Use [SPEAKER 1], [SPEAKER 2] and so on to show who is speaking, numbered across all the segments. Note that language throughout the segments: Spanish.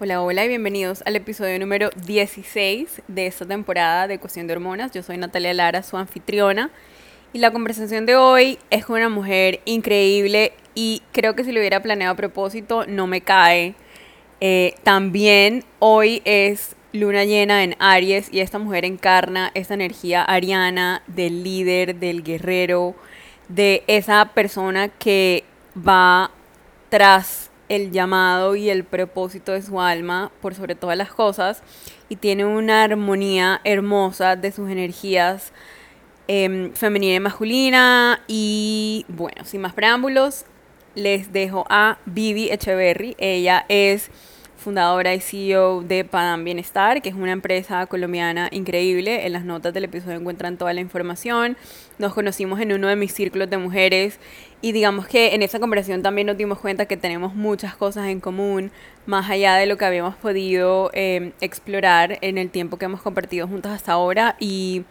[SPEAKER 1] Hola, hola y bienvenidos al episodio número 16 de esta temporada de Cuestión de Hormonas. Yo soy Natalia Lara, su anfitriona. Y la conversación de hoy es con una mujer increíble y creo que si lo hubiera planeado a propósito no me cae. Eh, también hoy es luna llena en Aries y esta mujer encarna esta energía ariana del líder, del guerrero, de esa persona que va tras el llamado y el propósito de su alma por sobre todas las cosas y tiene una armonía hermosa de sus energías em, femenina y masculina y bueno, sin más preámbulos, les dejo a Vivi Echeverry. Ella es fundadora y CEO de Padam Bienestar, que es una empresa colombiana increíble. En las notas del episodio encuentran toda la información. Nos conocimos en uno de mis círculos de mujeres y digamos que en esa conversación también nos dimos cuenta que tenemos muchas cosas en común, más allá de lo que habíamos podido em, explorar en el tiempo que hemos compartido juntas hasta ahora. Y,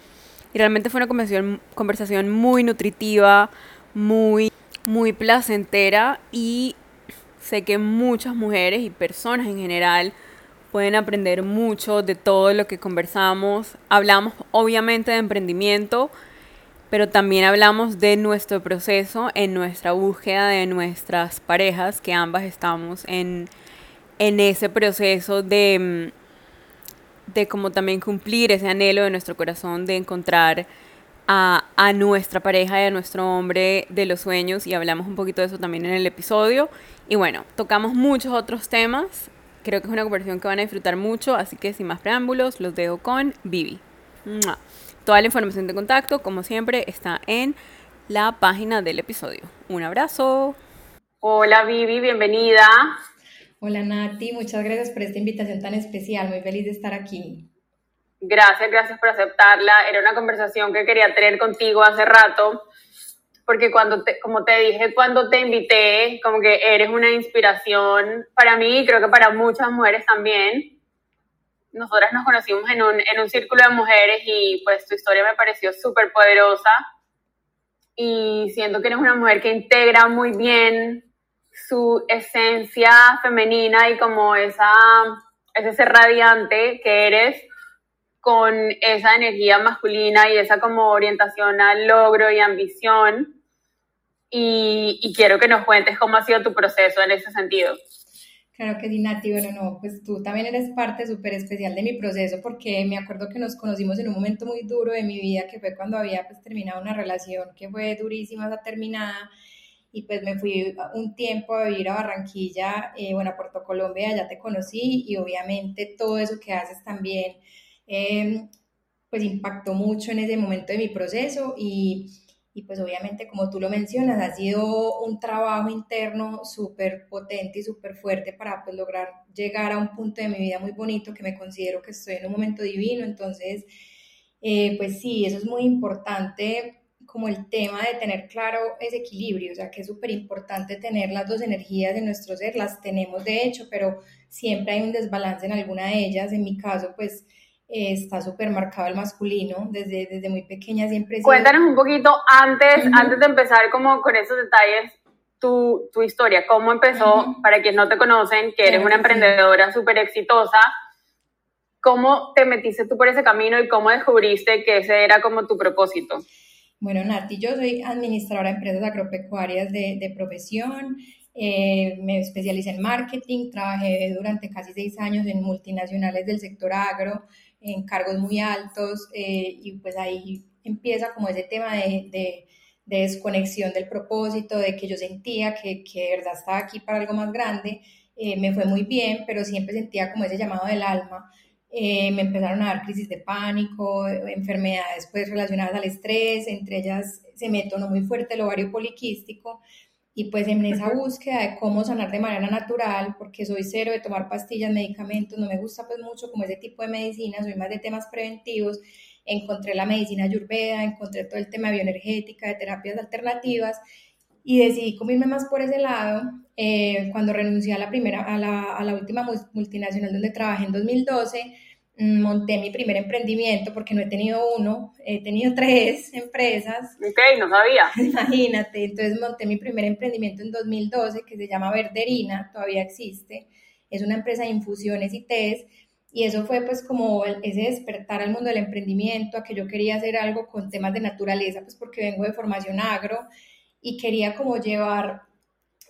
[SPEAKER 1] y realmente fue una conversación, conversación muy nutritiva, muy, muy placentera y Sé que muchas mujeres y personas en general pueden aprender mucho de todo lo que conversamos. Hablamos obviamente de emprendimiento, pero también hablamos de nuestro proceso en nuestra búsqueda de nuestras parejas, que ambas estamos en, en ese proceso de, de como también cumplir ese anhelo de nuestro corazón de encontrar a, a, nuestra pareja y a nuestro hombre de los sueños y hablamos un poquito de eso también en el episodio. Y bueno, tocamos muchos otros temas. Creo que es una conversación que van a disfrutar mucho, así que sin más preámbulos, los dejo con Vivi. Toda la información de contacto, como siempre, está en la página del episodio. Un abrazo.
[SPEAKER 2] Hola Vivi, bienvenida.
[SPEAKER 3] Hola Nati, muchas gracias por esta invitación tan especial. Muy feliz de estar aquí.
[SPEAKER 2] Gracias, gracias por aceptarla. Era una conversación que quería tener contigo hace rato, porque cuando te, como te dije cuando te invité, como que eres una inspiración para mí y creo que para muchas mujeres también. Nosotras nos conocimos en un, en un círculo de mujeres y pues tu historia me pareció súper poderosa y siento que eres una mujer que integra muy bien su esencia femenina y como esa, ese ser radiante que eres con esa energía masculina y esa como orientación al logro y ambición. Y, quiero que nos cuentes cómo ha sido tu proceso en ese sentido.
[SPEAKER 3] Claro que sí, Nati. Bueno, no, pues tú también eres parte súper especial de mi proceso porque me acuerdo que nos conocimos en un momento muy duro de mi vida, que fue cuando había pues terminado una relación que fue durísima, esa terminada. Y pues me fui un tiempo a vivir a Barranquilla, eh, bueno, a Puerto Colombia, ya te conocí y obviamente todo eso que haces también Em, pues impactó mucho en ese momento de mi proceso y, y, pues obviamente como tú lo mencionas, ha sido un trabajo interno súper potente y súper fuerte para pues lograr llegar a un punto de mi vida muy bonito que me considero que estoy en un momento divino, entonces eh, pues sí, eso es muy importante como el tema de tener claro ese equilibrio, o sea que es súper importante tener las dos energías en nuestro ser, las tenemos de hecho, pero siempre hay un desbalance en alguna de ellas, en mi caso pues está súper marcado el masculino, desde, desde muy pequeña siempre...
[SPEAKER 2] Cuéntanos un poquito antes, antes de empezar como con esos detalles, tu, tu historia, cómo empezó, para quienes no te conocen, que eres una emprendedora súper exitosa, ¿cómo te metiste tú por ese camino y cómo descubriste que ese era como tu propósito?
[SPEAKER 3] Bueno, Nati, yo soy administradora de empresas agropecuarias de, de profesión, eh, me especialicé en marketing, trabajé durante casi seis años en multinacionales del sector agro, en cargos muy altos eh, y pues ahí empieza como ese tema de, de, desconexión del propósito, de que yo sentía que, que, de verdad estaba aquí para algo más grande. Eh, me fue muy bien, pero siempre sentía como ese llamado del alma. Eh, me empezaron a dar crisis de pánico, enfermedades pues relacionadas al estrés, entre ellas se me detonó muy fuerte el ovario poliquístico y pues en esa búsqueda de cómo sanar de manera natural, porque soy cero de tomar pastillas, medicamentos, no me gusta pues mucho como ese tipo de medicina, soy más de temas preventivos, encontré la medicina ayurveda, encontré todo el tema bioenergética, de terapias alternativas, y decidí comerme más por ese lado eh, cuando renuncié a la primera, a la, a la última multinacional donde trabajé en 2012 Mm, monté mi primer emprendimiento porque no he tenido uno, he tenido tres empresas.
[SPEAKER 2] Ok, no sabía.
[SPEAKER 3] Imagínate, entonces monté mi primer emprendimiento en 2012 que se llama Verderina, todavía existe. es una empresa de infusiones y tés, y eso fue pues como ese despertar al mundo del emprendimiento, a que yo quería hacer algo con temas de naturaleza, pues porque vengo de formación agro y quería como llevar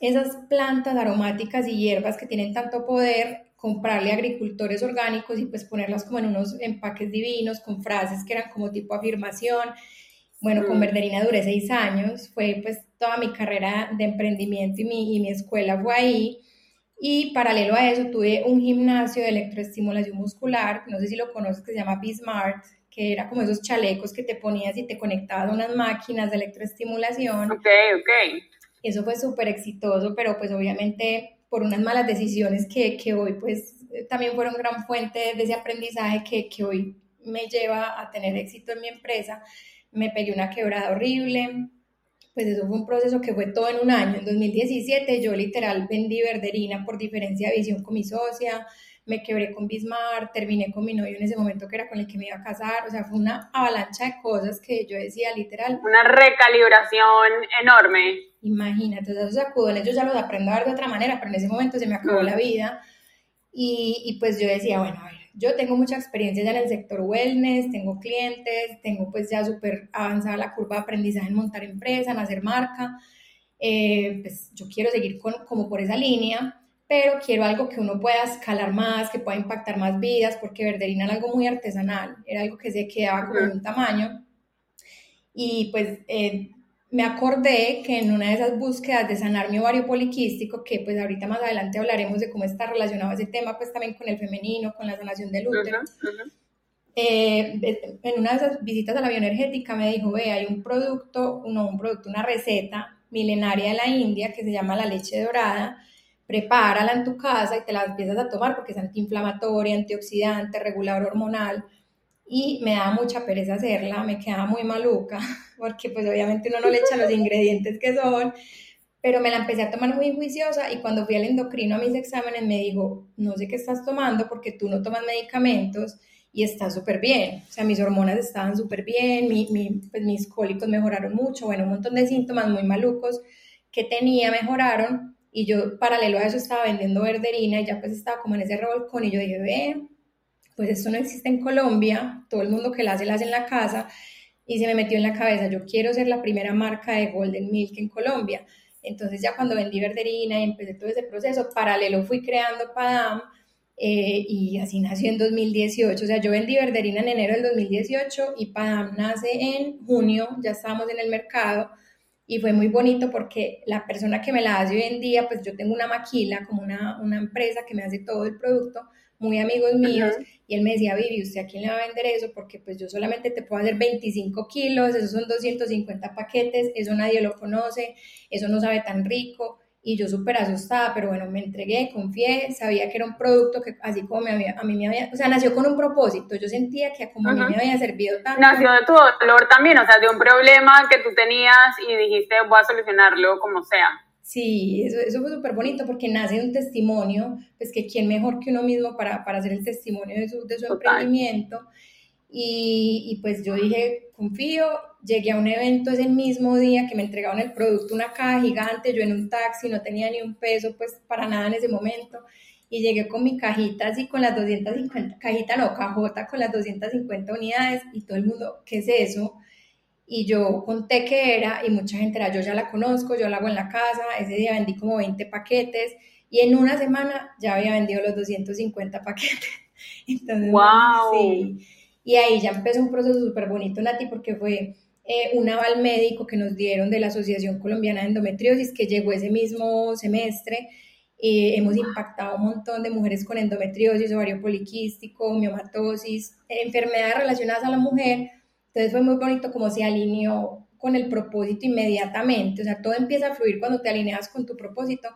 [SPEAKER 3] esas plantas aromáticas y hierbas que tienen tanto poder, comprarle agricultores orgánicos y pues ponerlas como en unos empaques divinos con frases que eran como tipo afirmación. Bueno, con mm. Verderina duré seis años, fue pues toda mi carrera de emprendimiento y mi, y mi escuela fue ahí. Y paralelo a eso tuve un gimnasio de electroestimulación muscular, no sé si lo conoces, que se llama B-Smart, que era como esos chalecos que te ponías y te conectabas a unas máquinas de electroestimulación.
[SPEAKER 2] Ok, ok.
[SPEAKER 3] Eso fue súper exitoso, pero pues obviamente por unas malas decisiones que, que, hoy pues también fueron gran fuente de ese aprendizaje que, que hoy me lleva a tener éxito en mi empresa. Me pegué una quebrada horrible, pues eso fue un proceso que fue todo en un año. En 2017 yo literal vendí Verderina por diferencia de visión con mi socia, me quebré con Bismarck, terminé con mi novio en ese momento que era con el que me iba a casar, o sea, fue una avalancha de cosas que yo decía literal.
[SPEAKER 2] Una recalibración enorme.
[SPEAKER 3] Imagínate, esos sacudones yo ya los aprendo a ver de otra manera, pero en ese momento se me acabó la vida y, y pues yo decía, bueno, a ver, yo tengo mucha experiencia ya en el sector wellness, tengo clientes, tengo pues ya súper avanzada la curva de aprendizaje en montar empresa, en hacer marca. Eh, pues yo quiero seguir con, como por esa línea, pero quiero algo que uno pueda escalar más, que pueda impactar más vidas, porque Verderina era algo muy artesanal, era algo que se quedaba con un tamaño. Y pues eh, me acordé que en una de esas búsquedas de sanar mi ovario poliquístico, que pues ahorita más adelante hablaremos de cómo está relacionado ese tema, pues también con el femenino, con la sanación del útero, eh, en una de esas visitas a la bioenergética me dijo, ve, hay un producto, no un producto, una receta milenaria de la India que se llama la leche dorada, prepárala en tu casa y te la empiezas a tomar porque es antiinflamatoria, antioxidante, regulador hormonal, y me daba mucha pereza hacerla, me quedaba muy maluca, porque pues obviamente uno no le echa los ingredientes que son, pero me la empecé a tomar muy juiciosa y cuando fui al endocrino a mis exámenes me dijo, no sé qué estás tomando porque tú no tomas medicamentos y está súper bien, o sea, mis hormonas estaban súper bien, pues mis cólicos mejoraron mucho, bueno, un montón de síntomas muy malucos que tenía mejoraron y yo paralelo a eso estaba vendiendo verderina y ya pues estaba como en ese revolcón y yo dije, ve, pues esto no existe en Colombia, todo el mundo que la hace, la hace en la casa, y se me metió en la cabeza, yo quiero ser la primera marca de Golden Milk en Colombia. Entonces ya cuando vendí Verderina y empecé todo ese proceso, paralelo fui creando Padam, eh, y así nació en 2018. O sea, yo vendí Verderina en enero del 2018 y Padam nace en junio, ya estábamos en el mercado y fue muy bonito porque la persona que me la hace hoy en día, pues yo tengo una maquila, como una, una empresa que me hace todo el producto, muy amigos míos, y él me decía, Vivi, ¿usted a quién le va a vender eso? Porque pues yo solamente te puedo hacer 25 kilos, esos son 250 paquetes, eso nadie lo conoce, eso no sabe tan rico, y yo súper asustada, pero bueno, me entregué, confié, sabía que era un producto que así como me había, a mí me había, o sea, nació con un propósito, yo sentía que como a mí me había servido tanto.
[SPEAKER 2] Nació de tu dolor también, o sea, de un problema que tú tenías y dijiste, voy a solucionarlo como sea.
[SPEAKER 3] Sí, eso, eso fue súper bonito porque nace de un testimonio, pues que quién mejor que uno mismo para, para hacer el testimonio de su, de su emprendimiento. Y, y, pues yo dije, confío, llegué a un evento ese mismo día que me entregaron el producto, una caja gigante, yo en un taxi, no tenía ni un peso pues para nada en ese momento. Y llegué con mi cajita así con las 250, cajita no, cajota con las 250 unidades y todo el mundo, ¿qué es eso? y yo conté que era y mucha gente era, yo ya la conozco, yo la hago en la casa, ese día vendí como 20 paquetes y en una semana ya había vendido los 250 paquetes. Entonces,
[SPEAKER 2] wow.
[SPEAKER 3] sí. Y ahí ya empezó un proceso súper bonito, Nati, porque fue eh, un aval médico que nos dieron de la Asociación Colombiana de Endometriosis que llegó ese mismo semestre. Eh, hemos impactado un montón de mujeres con endometriosis, ovario poliquístico, miomatosis, enfermedades relacionadas a la mujer, entonces fue muy bonito como se alineó con el propósito inmediatamente, o sea, todo empieza a fluir cuando te alineas con tu propósito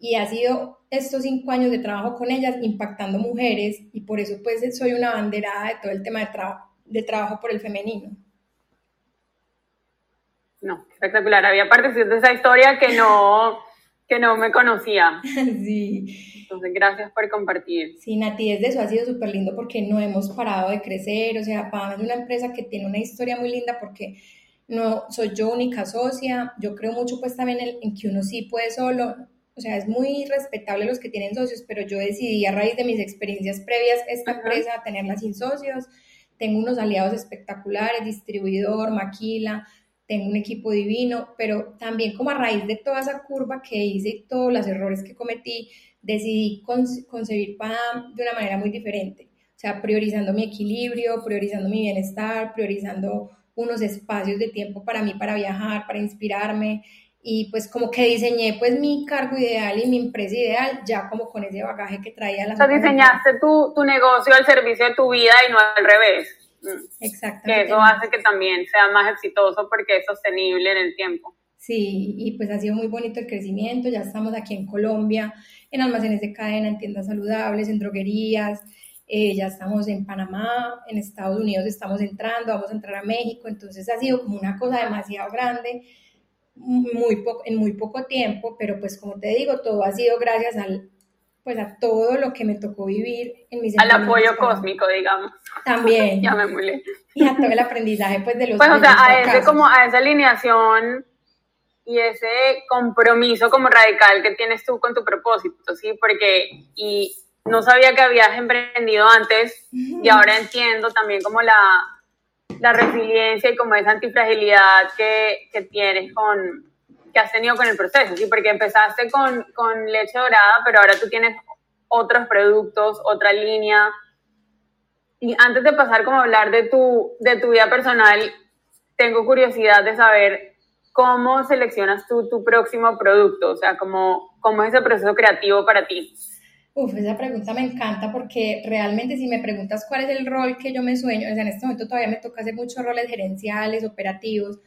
[SPEAKER 3] y ha sido estos cinco años de trabajo con ellas impactando mujeres y por eso pues soy una banderada de todo el tema de, trabajo de trabajo por el femenino.
[SPEAKER 2] No, espectacular. Había partes de esa historia que no, que no me conocía.
[SPEAKER 3] sí.
[SPEAKER 2] Entonces, gracias por compartir.
[SPEAKER 3] Sí, Nati, desde eso ha sido súper lindo porque no hemos parado de crecer. O sea, para es una empresa que tiene una historia muy linda porque no soy yo única socia. Yo creo mucho pues también en, que uno sí puede solo. O sea, es muy respetable los que tienen socios, pero yo decidí a raíz de mis experiencias previas esta empresa tenerla sin socios. Tengo unos aliados espectaculares, distribuidor, maquila, tengo un equipo divino, pero también como a raíz de toda esa curva que hice y todos los errores que cometí, decidí concebir PAM de una manera muy diferente. O sea, priorizando mi equilibrio, priorizando mi bienestar, priorizando unos espacios de tiempo para mí, para viajar, para inspirarme. Y pues como que diseñé pues mi cargo ideal y mi empresa ideal ya como con ese bagaje que traía la...
[SPEAKER 2] O sea, diseñaste tu, tu negocio al servicio de tu vida y no al revés.
[SPEAKER 3] Exactamente.
[SPEAKER 2] Que eso hace que también sea más exitoso porque es sostenible en el tiempo.
[SPEAKER 3] Sí, y pues ha sido muy bonito el crecimiento. Ya estamos aquí en Colombia, en almacenes de cadena, en tiendas saludables, en droguerías. Eh, ya estamos en Panamá, en Estados Unidos estamos entrando, vamos a entrar a México. Entonces ha sido como una cosa demasiado grande muy en muy poco tiempo, pero pues como te digo, todo ha sido gracias al, pues a todo lo que me tocó vivir en mis
[SPEAKER 2] Al apoyo cósmico, digamos.
[SPEAKER 3] También.
[SPEAKER 2] ya me molé.
[SPEAKER 3] Y a todo el aprendizaje, pues, de los
[SPEAKER 2] Pues, o sea, a, ese, como, a esa alineación y ese compromiso como radical que tienes tú con tu propósito, ¿sí? Porque, y no sabía que habías emprendido antes y ahora entiendo también como la, la resiliencia y como esa antifragilidad que, que tienes con, que has tenido con el proceso, ¿sí? Porque empezaste con, con leche dorada, pero ahora tú tienes otros productos, otra línea. Y antes de pasar como a hablar de tu, de tu vida personal, tengo curiosidad de saber cómo seleccionas tú tu próximo producto, o sea, cómo, cómo es ese proceso creativo para ti.
[SPEAKER 3] Uf, esa pregunta me encanta porque realmente si me preguntas cuál es el rol que yo me sueño, o sea, en este momento todavía me toca hacer muchos roles gerenciales, operativos,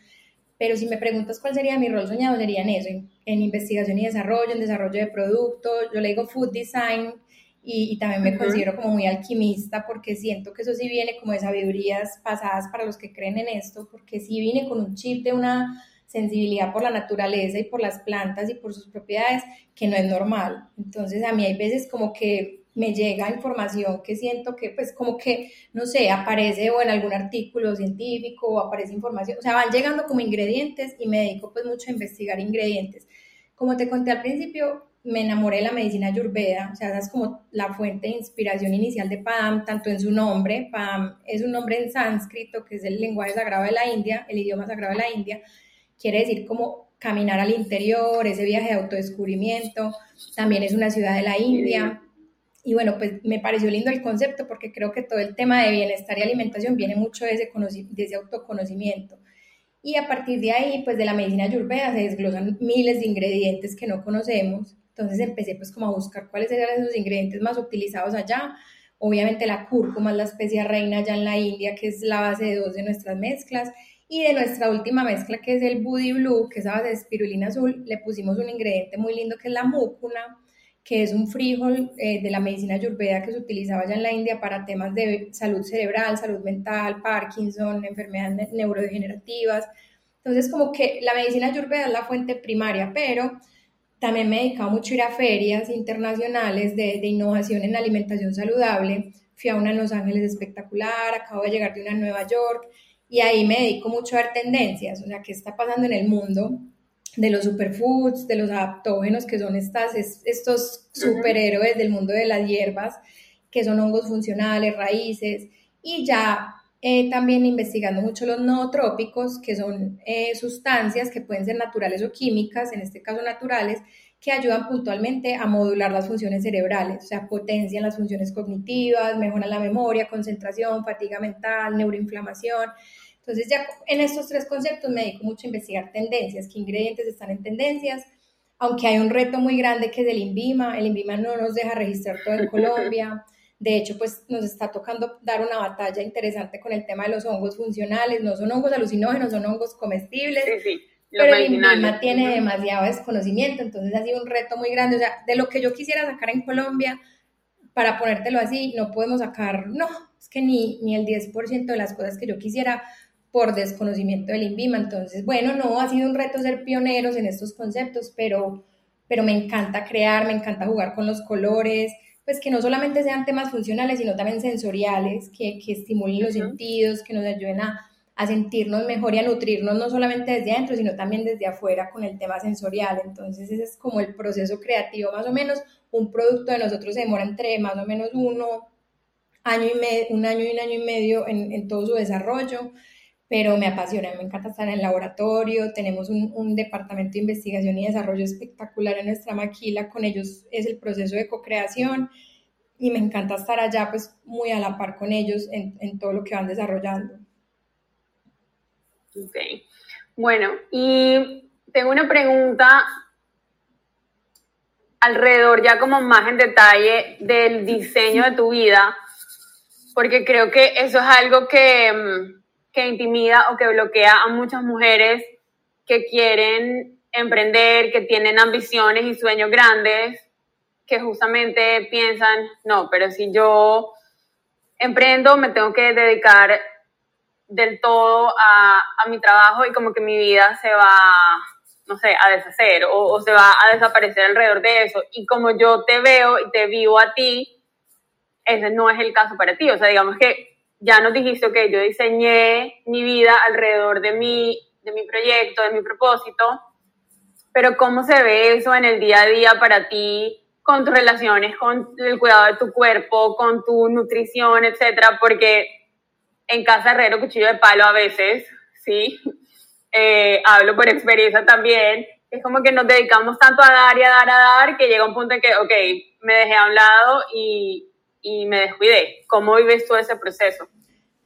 [SPEAKER 3] pero si me preguntas cuál sería mi rol soñado, sería en eso, en, investigación y desarrollo, en desarrollo de productos, yo le digo food design y, también me considero como muy alquimista porque siento que eso sí viene como de sabidurías pasadas para los que creen en esto, porque sí viene con un chip de una sensibilidad por la naturaleza y por las plantas y por sus propiedades que no es normal. Entonces a mí hay veces como que me llega información que siento que pues como que, no sé, aparece o en algún artículo científico o aparece información, o sea, van llegando como ingredientes y me dedico pues mucho a investigar ingredientes. Como te conté al principio, me enamoré de la medicina ayurveda, o sea, esa es como la fuente de inspiración inicial de Padam, tanto en su nombre, Padam es un nombre en sánscrito, que es el lenguaje sagrado de la India, el idioma sagrado de la India, quiere decir como caminar al interior, ese viaje de autodescubrimiento, también es una ciudad de la India. Y bueno, pues me pareció lindo el concepto porque creo que todo el tema de bienestar y alimentación viene mucho de ese, de ese autoconocimiento. Y a partir de ahí, pues de la medicina ayurveda se desglosan miles de ingredientes que no conocemos. Entonces empecé pues como a buscar cuáles eran esos ingredientes más utilizados allá. Obviamente la cúrcuma es la especia reina allá en la India, que es la base de dos de nuestras mezclas. Y de nuestra última mezcla, que es el Booty Blue, que es a base de espirulina azul, le pusimos un ingrediente muy lindo que es la múcuna, que es un frijol eh, de la medicina ayurveda que se utilizaba ya en la India para temas de salud cerebral, salud mental, Parkinson, enfermedades neurodegenerativas. Entonces, como que la medicina ayurveda es la fuente primaria, pero también me he dedicado mucho a ir a ferias internacionales de, de innovación en alimentación saludable. Fui a una en Los Ángeles espectacular, acabo de llegar de una en Nueva York y ahí me dedico mucho a ver tendencias, o sea, qué está pasando en el mundo de los superfoods, de los adaptógenos, que son estas, estos superhéroes del mundo de las hierbas, que son hongos funcionales, raíces, y ya eh, también investigando mucho los nootrópicos, que son eh, sustancias que pueden ser naturales o químicas, en este caso naturales, que ayudan puntualmente a modular las funciones cerebrales, o sea, potencian las funciones cognitivas, mejoran la memoria, concentración, fatiga mental, neuroinflamación. Entonces ya en estos tres conceptos me dedico mucho a investigar tendencias, qué ingredientes están en tendencias, aunque hay un reto muy grande que es el INVIMA, el INVIMA no nos deja registrar todo en Colombia, de hecho pues nos está tocando dar una batalla interesante con el tema de los hongos funcionales, no son hongos alucinógenos, son hongos comestibles,
[SPEAKER 2] sí, sí,
[SPEAKER 3] pero el INVIMA tiene demasiado desconocimiento, entonces ha sido un reto muy grande, o sea, de lo que yo quisiera sacar en Colombia, para ponértelo así, no podemos sacar, no, es que ni, ni el 10% de las cosas que yo quisiera por desconocimiento del INVIMA. Entonces, bueno, no, ha sido un reto ser pioneros en estos conceptos, pero, pero me encanta crear, me encanta jugar con los colores, pues que no solamente sean temas funcionales, sino también sensoriales, que, que estimulen los sentidos, que nos ayuden a, a sentirnos mejor y a nutrirnos no solamente desde adentro, sino también desde afuera con el tema sensorial. Entonces ese es como el proceso creativo más o menos. Un producto de nosotros se demora entre más o menos uno, año y medio, un año y un año y medio en, en todo su desarrollo pero me apasiona, me encanta estar en el laboratorio, tenemos un, un, departamento de investigación y desarrollo espectacular en nuestra maquila, con ellos es el proceso de co-creación y me encanta estar allá pues muy a la par con ellos en, en todo lo que van desarrollando.
[SPEAKER 2] Ok, bueno, y tengo una pregunta alrededor ya como más en detalle del diseño de tu vida, porque creo que eso es algo que mm, que intimida o que bloquea a muchas mujeres que quieren emprender, que tienen ambiciones y sueños grandes, que justamente piensan, no, pero si yo emprendo, me tengo que dedicar del todo a, a mi trabajo y como que mi vida se va, no sé, a deshacer o, o se va a desaparecer alrededor de eso. Y como yo te veo y te vivo a ti, ese no es el caso para ti. O sea, digamos que ya nos dijiste, que yo diseñé mi vida alrededor de mi, de mi proyecto, de mi propósito, pero ¿cómo se ve eso en el día a día para ti con tus relaciones, con el cuidado de tu cuerpo, con tu nutrición, etcétera? Porque en casa herrero, cuchillo de palo a veces, ¿sí? Eh, hablo por experiencia también, es como que nos dedicamos tanto a dar y a dar a dar que llega un punto en que, ok, me dejé a un lado y, y me descuidé. ¿Cómo vives tú ese proceso?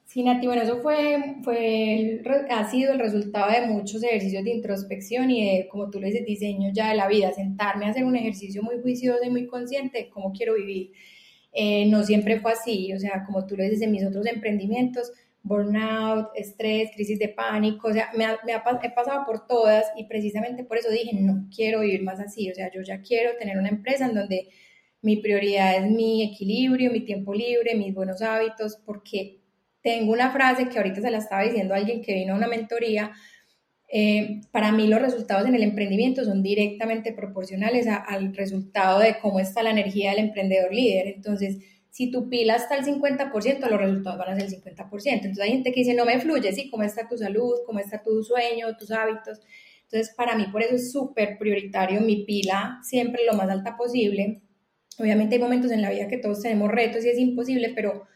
[SPEAKER 3] Sí, Nati, bueno, eso fue, fue, ha sido el resultado de muchos ejercicios de introspección y de, como tú le dices, diseño ya de la vida, sentarme a hacer un ejercicio muy juicioso y muy consciente de cómo quiero vivir. Eh, no siempre fue así, o sea, como tú lo dices en mis otros emprendimientos, burnout, estrés, crisis de pánico, o sea, me, me he pasado por todas y precisamente por eso dije, no quiero vivir más así, o sea, yo ya quiero tener una empresa en donde mi prioridad es mi equilibrio, mi tiempo libre, mis buenos hábitos, porque tengo una frase que ahorita se la estaba diciendo a alguien que vino a una mentoría. Eh, para mí los resultados en el emprendimiento son directamente proporcionales al resultado de cómo está la energía del emprendedor líder. Entonces, si tu pila está al 50%, los resultados van a ser el 50%. Entonces hay gente que dice, no me fluye, ¿sí? ¿Cómo está tu salud? ¿Cómo está tu sueño? ¿Tus hábitos? Entonces, para mí por eso es súper prioritario mi pila siempre lo más alta posible Obviamente hay momentos en la vida que todos tenemos retos y es imposible, pero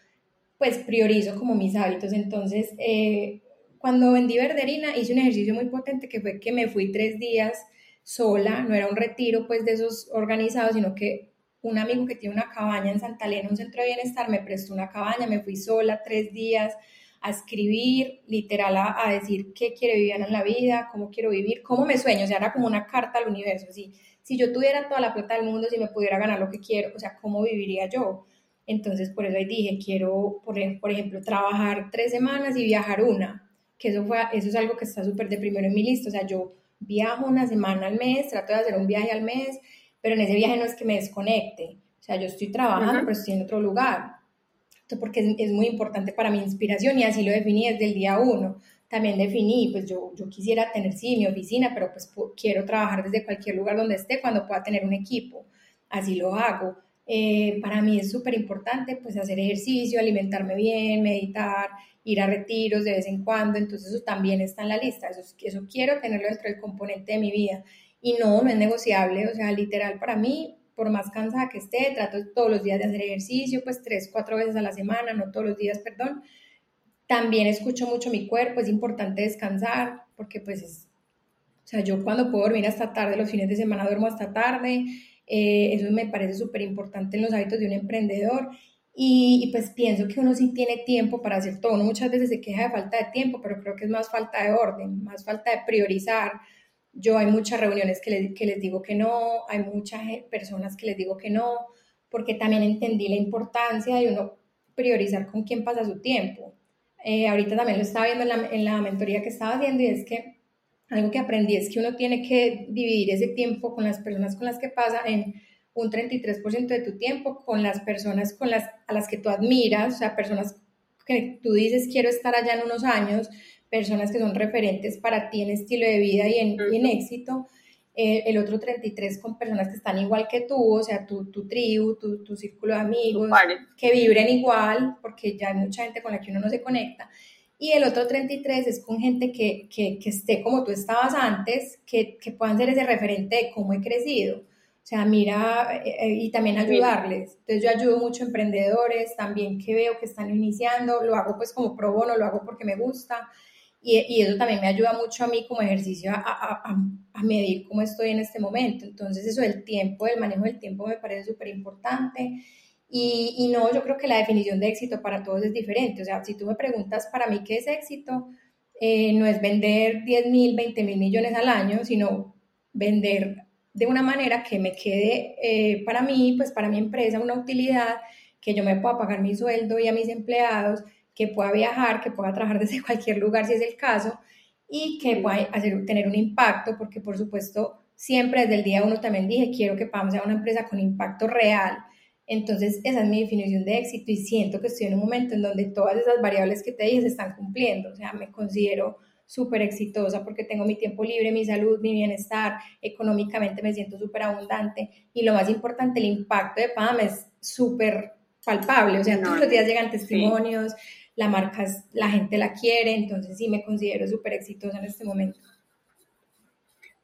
[SPEAKER 3] pues priorizo como mis hábitos. Entonces, eh, cuando vendí Verderina hice un ejercicio muy potente que fue que me fui tres días sola, no era un retiro pues de esos organizados, sino que un amigo que tiene una cabaña en Santa Elena, un centro de bienestar, me prestó una cabaña, me fui sola tres días a escribir, literal, a, decir qué quiere vivir en la vida, cómo quiero vivir, cómo me sueño, o sea, era como una carta al universo, así si yo tuviera toda la plata del mundo, si me pudiera ganar lo que quiero, o sea, ¿cómo viviría yo? Entonces, por eso ahí dije, quiero, por, por ejemplo, trabajar tres semanas y viajar una, que eso, fue, eso es algo que está súper de primero en mi lista, o sea, yo viajo una semana al mes, trato de hacer un viaje al mes, pero en ese viaje no es que me desconecte, o sea, yo estoy trabajando, pero estoy en otro lugar, porque es, es, muy importante para mi inspiración y así lo definí desde el día uno también definí, pues yo, yo quisiera tener, sí, mi oficina, pero pues quiero trabajar desde cualquier lugar donde esté cuando pueda tener un equipo. Así lo hago. Eh, para mí es súper importante pues hacer ejercicio, alimentarme bien, meditar, ir a retiros de vez en cuando, entonces eso también está en la lista, eso, eso quiero tenerlo dentro del componente de mi vida. Y no, no es negociable, o sea, literal para mí, por más cansada que esté, trato todos los días de hacer ejercicio, pues tres, cuatro veces a la semana, no todos los días, perdón, también escucho mucho mi cuerpo, es importante descansar, porque pues es, o sea, yo cuando puedo dormir hasta tarde, los fines de semana duermo hasta tarde, eh, eso me parece súper importante en los hábitos de un emprendedor. Y, pues pienso que uno sí tiene tiempo para hacer todo. Uno muchas veces se queja de falta de tiempo, pero creo que es más falta de orden, más falta de priorizar. Yo hay muchas reuniones que les, que les digo que no, hay muchas personas que les digo que no, porque también entendí la importancia de uno priorizar con quién pasa su tiempo. Eh, ahorita también lo estaba viendo en la, en la mentoría que estaba haciendo y es que algo que aprendí es que uno tiene que dividir ese tiempo con las personas con las que pasa en un 33% de tu tiempo con las personas con las, a las que tú admiras, o sea, personas que tú dices quiero estar allá en unos años, personas que son referentes para ti en estilo de vida y en, y en éxito, eh, el otro 33 con personas que están igual que tú, o sea, tu, tu tribu, tu, tu, círculo de amigos, que vibren igual, porque ya hay mucha gente con la que uno no se conecta. Y el otro 33 es con gente que, que, que esté como tú estabas antes, que, que, puedan ser ese referente de cómo he crecido. O sea, mira, eh, eh, y también ayudarles. Entonces yo ayudo mucho a emprendedores, también que veo que están iniciando, lo hago pues como pro bono, lo hago porque me gusta. Y, y eso también me ayuda mucho a mí como ejercicio a, a, a, medir cómo estoy en este momento. Entonces eso del tiempo, del manejo del tiempo me parece súper importante. Y, y, no, yo creo que la definición de éxito para todos es diferente. O sea, si tú me preguntas para mí qué es éxito, eh, no es vender 10 mil, 20 mil millones al año, sino vender de una manera que me quede eh, para mí, pues para mi empresa, una utilidad, que yo me pueda pagar mi sueldo y a mis empleados, que pueda viajar, que pueda trabajar desde cualquier lugar si es el caso y que pueda hacer, tener un impacto, porque por supuesto siempre desde el día uno también dije, quiero que PAM sea una empresa con impacto real entonces, esa es mi definición de éxito y siento que estoy en un momento en donde todas esas variables que te dije se están cumpliendo. O sea, me considero súper exitosa porque tengo mi tiempo libre, mi salud, mi bienestar, económicamente me siento súper abundante y lo más importante, el impacto de PAM es súper palpable. O sea, todos los días llegan testimonios, la marca, la gente la quiere, entonces sí me considero súper exitosa en este momento.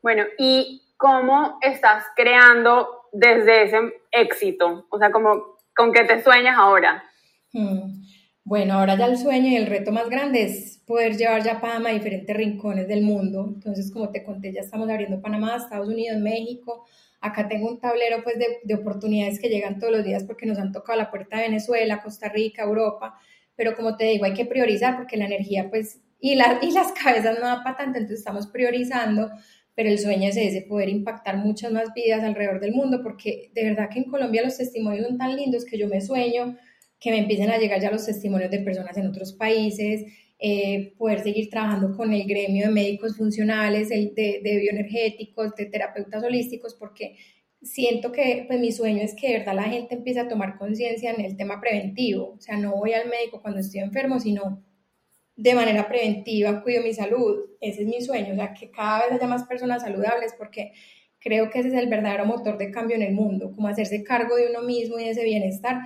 [SPEAKER 2] Bueno, ¿y cómo estás creando desde ese éxito? O sea, como, ¿con qué te sueñas ahora?
[SPEAKER 3] Hmm. Bueno, ahora ya el sueño y el reto más grande es poder llevar ya Panamá a diferentes rincones del mundo. Entonces, como te conté, ya estamos abriendo Panamá, Estados Unidos, México. Acá tengo un tablero pues de, de oportunidades que llegan todos los días porque nos han tocado la puerta de Venezuela, Costa Rica, Europa. Pero como te digo, hay que priorizar porque la energía pues y, la, y las cabezas no da para tanto, entonces estamos priorizando pero el sueño es ese, poder impactar muchas más vidas alrededor del mundo, porque de verdad que en Colombia los testimonios son tan lindos que yo me sueño que me empiecen a llegar ya los testimonios de personas en otros países, eh, poder seguir trabajando con el gremio de médicos funcionales, el de, de, bioenergéticos, de terapeutas holísticos, porque siento que pues mi sueño es que de verdad la gente empiece a tomar conciencia en el tema preventivo, o sea, no voy al médico cuando estoy enfermo, sino de manera preventiva cuido mi salud. Ese es mi sueño, o sea, que cada vez haya más personas saludables porque creo que ese es el verdadero motor de cambio en el mundo, como hacerse cargo de uno mismo y de ese bienestar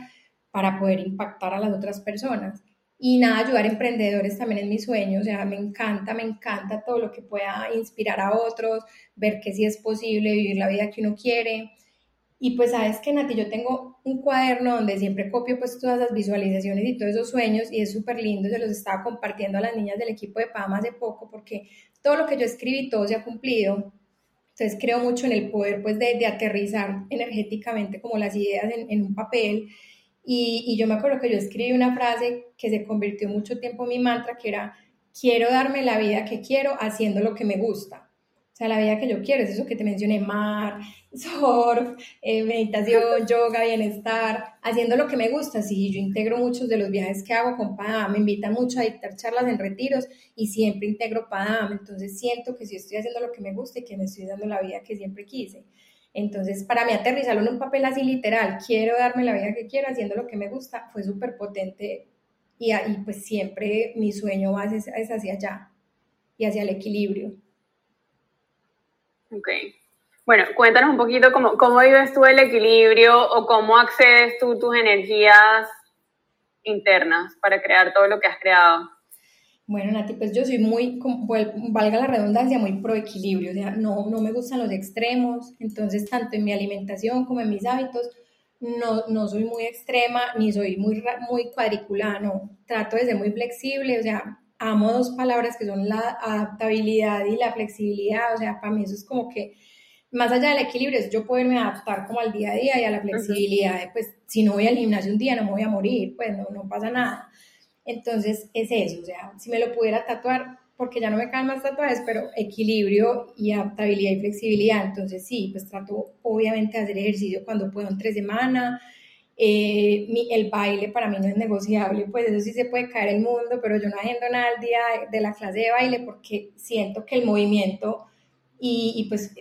[SPEAKER 3] para poder impactar a las otras personas. Y nada, ayudar a emprendedores también es mi sueño, o sea, me encanta, me encanta todo lo que pueda inspirar a otros, ver que sí es posible vivir la vida que uno quiere. Y pues sabes que Nati, yo tengo un cuaderno donde siempre copio pues todas las visualizaciones y todos esos sueños y es súper lindo, se los estaba compartiendo a las niñas del equipo de PAMA hace poco porque todo lo que yo escribí, todo se ha cumplido. Entonces creo mucho en el poder pues de, de aterrizar energéticamente como las ideas en, en un papel. Y, y yo me acuerdo que yo escribí una frase que se convirtió mucho tiempo en mi mantra, que era, quiero darme la vida que quiero haciendo lo que me gusta sea, la vida que yo quiero es eso que te mencioné, mar, surf, eh, meditación, yoga, bienestar, haciendo lo que me gusta. Sí, yo integro muchos de los viajes que hago con Padam, me invitan mucho a dictar charlas en retiros y siempre integro Padam. Entonces siento que sí estoy haciendo lo que me gusta y que me estoy dando la vida que siempre quise. Entonces, para mí aterrizarlo en un papel así literal, quiero darme la vida que quiero haciendo lo que me gusta, fue súper potente y, ahí pues siempre mi sueño va es hacia allá y hacia el equilibrio.
[SPEAKER 2] Ok. Bueno, cuéntanos un poquito cómo, cómo vives tú el equilibrio o cómo accedes tú tus energías internas para crear todo lo que has creado.
[SPEAKER 3] Bueno, Nati, pues yo soy muy, valga la redundancia, muy pro equilibrio, o sea, no, no me gustan los extremos, entonces tanto en mi alimentación como en mis hábitos, no, no soy muy extrema ni soy muy, muy cuadriculano, trato de ser muy flexible, o sea, amo dos palabras que son la adaptabilidad y la flexibilidad, o sea, para mí eso es como que más allá del equilibrio es yo poderme adaptar como al día a día y a la flexibilidad, pues si no voy al gimnasio un día no me voy a morir, pues no, no pasa nada. Entonces es eso, o sea, si me lo pudiera tatuar, porque ya no me caen más tatuajes, pero equilibrio y adaptabilidad y flexibilidad, entonces sí, pues trato obviamente de hacer ejercicio cuando puedo entre semana, eh, el baile para mí no es negociable, pues eso sí se puede caer el mundo, pero yo no agendo nada al día de, la clase de baile porque siento que el movimiento y, y pues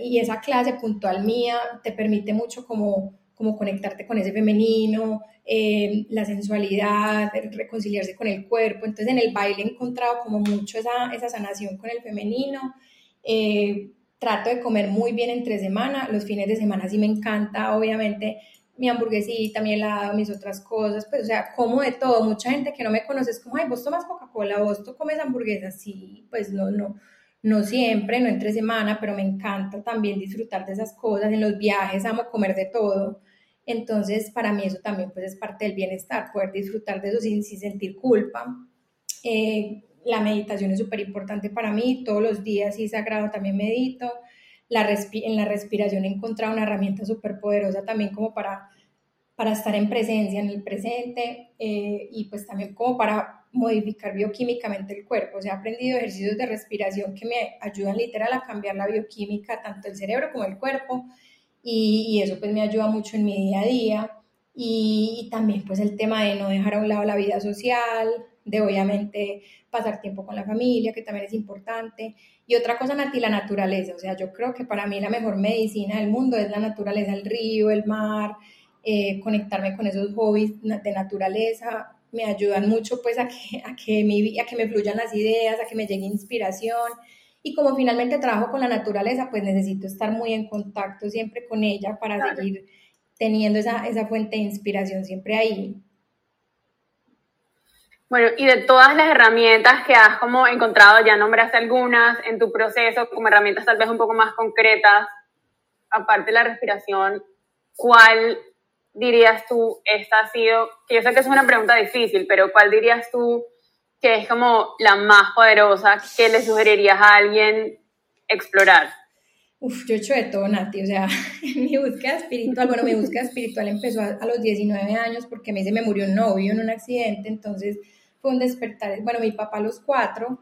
[SPEAKER 3] y esa clase puntual mía te permite mucho como, como conectarte con ese femenino, eh, la sensualidad, reconciliarse con el cuerpo. Entonces en el baile he encontrado como mucho esa, esa sanación con el femenino. Eh, trato de comer muy bien entre semana, los fines de semana sí me encanta, obviamente mi hamburguesita, mi helado, mis otras cosas, pues, o sea, como de todo. Mucha gente que no me conoce es como, ay, vos tomas Coca-Cola, vos comes hamburguesas. Sí, pues no, no, no siempre, no entre semana, pero me encanta también disfrutar de esas cosas. En los viajes amo comer de todo. Entonces, para mí eso también pues es parte del bienestar, poder disfrutar de eso sin, sentir culpa. Eh, la meditación es súper importante para mí, todos los días y sagrado también medito la en la respiración he encontrado una herramienta súper poderosa también como para, para estar en presencia, en el presente eh, y pues también como para modificar bioquímicamente el cuerpo. O sea, he aprendido ejercicios de respiración que me ayudan literal a cambiar la bioquímica, tanto el cerebro como el cuerpo, y, eso pues me ayuda mucho en mi día a día. Y, y, también pues el tema de no dejar a un lado la vida social, de obviamente pasar tiempo con la familia, que también es importante. Y otra cosa, Nati, la naturaleza. O sea, yo creo que para mí la mejor medicina del mundo es la naturaleza, el río, el mar, eh, conectarme con esos hobbies de naturaleza. Me ayudan mucho pues a que, a, que mi, a que me fluyan las ideas, a que me llegue inspiración. Y como finalmente trabajo con la naturaleza, pues necesito estar muy en contacto siempre con ella para seguir teniendo esa, esa fuente de inspiración siempre ahí.
[SPEAKER 2] Bueno, y de todas las herramientas que has como encontrado, ya nombraste algunas en tu proceso como herramientas tal vez un poco más concretas, aparte de la respiración, ¿cuál dirías tú esta ha sido, que yo sé que es una pregunta difícil, pero cuál dirías tú que es como la más poderosa que le sugerirías a alguien explorar?
[SPEAKER 3] Uf, yo he hecho de todo, Nati, o sea, mi búsqueda espiritual, bueno, mi búsqueda espiritual empezó a, los 19 años porque a mí se me murió un novio en un accidente, entonces fue un despertar, bueno, mi papá a los cuatro,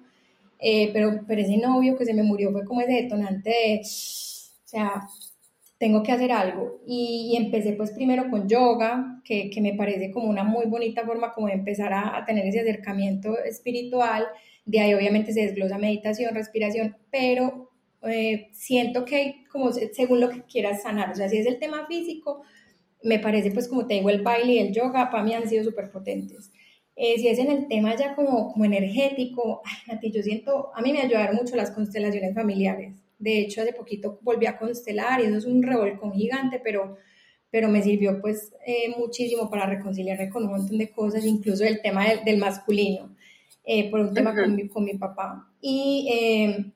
[SPEAKER 3] eh, pero, pero ese novio que se me murió fue como ese detonante de, o sea, tengo que hacer algo. Y, empecé pues primero con yoga, que, que, me parece como una muy bonita forma como de empezar a, a, tener ese acercamiento espiritual. De ahí obviamente se desglosa meditación, respiración, pero eh, siento que como según lo que quieras sanar, o sea, si es el tema físico, me parece pues como te digo, el baile y el yoga para mí han sido súper potentes. Eh, si es en el tema ya como, como energético, ay, yo siento, a mí me ayudaron mucho las constelaciones familiares. De hecho, hace poquito volví a constelar y eso es un revolcón gigante, pero, pero me sirvió pues eh, muchísimo para reconciliarme con un montón de cosas, incluso el tema del, del masculino, eh, por un tema con, mi, con mi papá. Y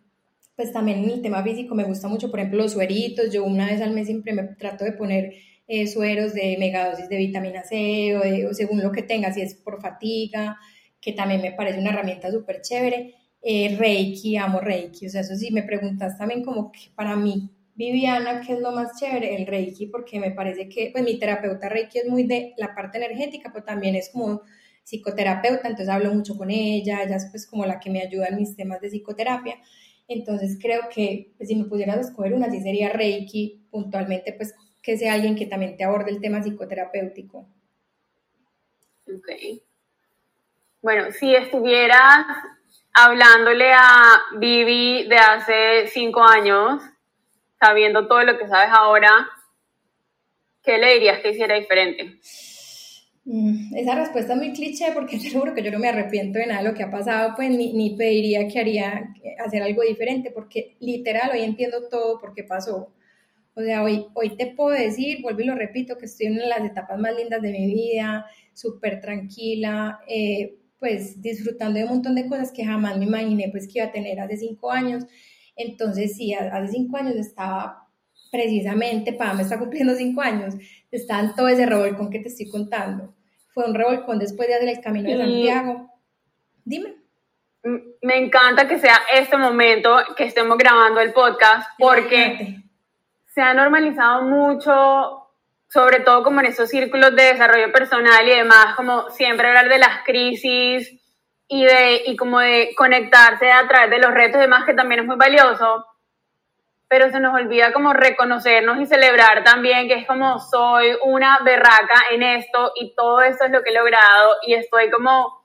[SPEAKER 3] pues también en el tema físico me gusta mucho, por ejemplo, los sueritos. Yo una vez al mes siempre me trato de poner eh, sueros de megadosis de vitamina C o, según lo que tenga, si es por fatiga, que también me parece una herramienta súper chévere. Eh, Reiki, amo Reiki, o sea, eso sí, me preguntas también como que para mí, Viviana, ¿qué es lo más chévere? El Reiki, porque me parece que, pues mi terapeuta Reiki es muy de la parte energética, pero también es como psicoterapeuta, entonces hablo mucho con ella, ella es pues como la que me ayuda en mis temas de psicoterapia, entonces creo que pues, si me pudieras escoger una, sí sería Reiki, puntualmente pues que sea alguien que también te aborde el tema psicoterapéutico.
[SPEAKER 2] Ok. Bueno, si estuvieras hablándole a Vivi de hace cinco años, sabiendo todo lo que sabes ahora, ¿qué le dirías que hiciera diferente?
[SPEAKER 3] Mm, esa respuesta es muy cliché porque seguro que yo no me arrepiento de nada de lo que ha pasado, pues ni, ni pediría que haría hacer algo diferente porque literal hoy entiendo todo por qué pasó. O sea, hoy, hoy te puedo decir, vuelvo y lo repito, que estoy en una de las etapas más lindas de mi vida, súper tranquila, eh, pues disfrutando de un montón de cosas que jamás me imaginé pues que iba a tener hace cinco años. Entonces, sí, hace cinco años estaba precisamente, para me está cumpliendo cinco años, estaba en todo ese revolcón que te estoy contando. Fue un revolcón después de hacer el camino de Santiago. Dime.
[SPEAKER 2] Me encanta que sea este momento que estemos grabando el podcast porque se ha normalizado mucho, sobre todo como en esos círculos de desarrollo personal y demás, como siempre hablar de las crisis y, de, y como de conectarse a través de los retos y demás, que también es muy valioso, pero se nos olvida como reconocernos y celebrar también que es como soy una berraca en esto y todo esto es lo que he logrado y estoy como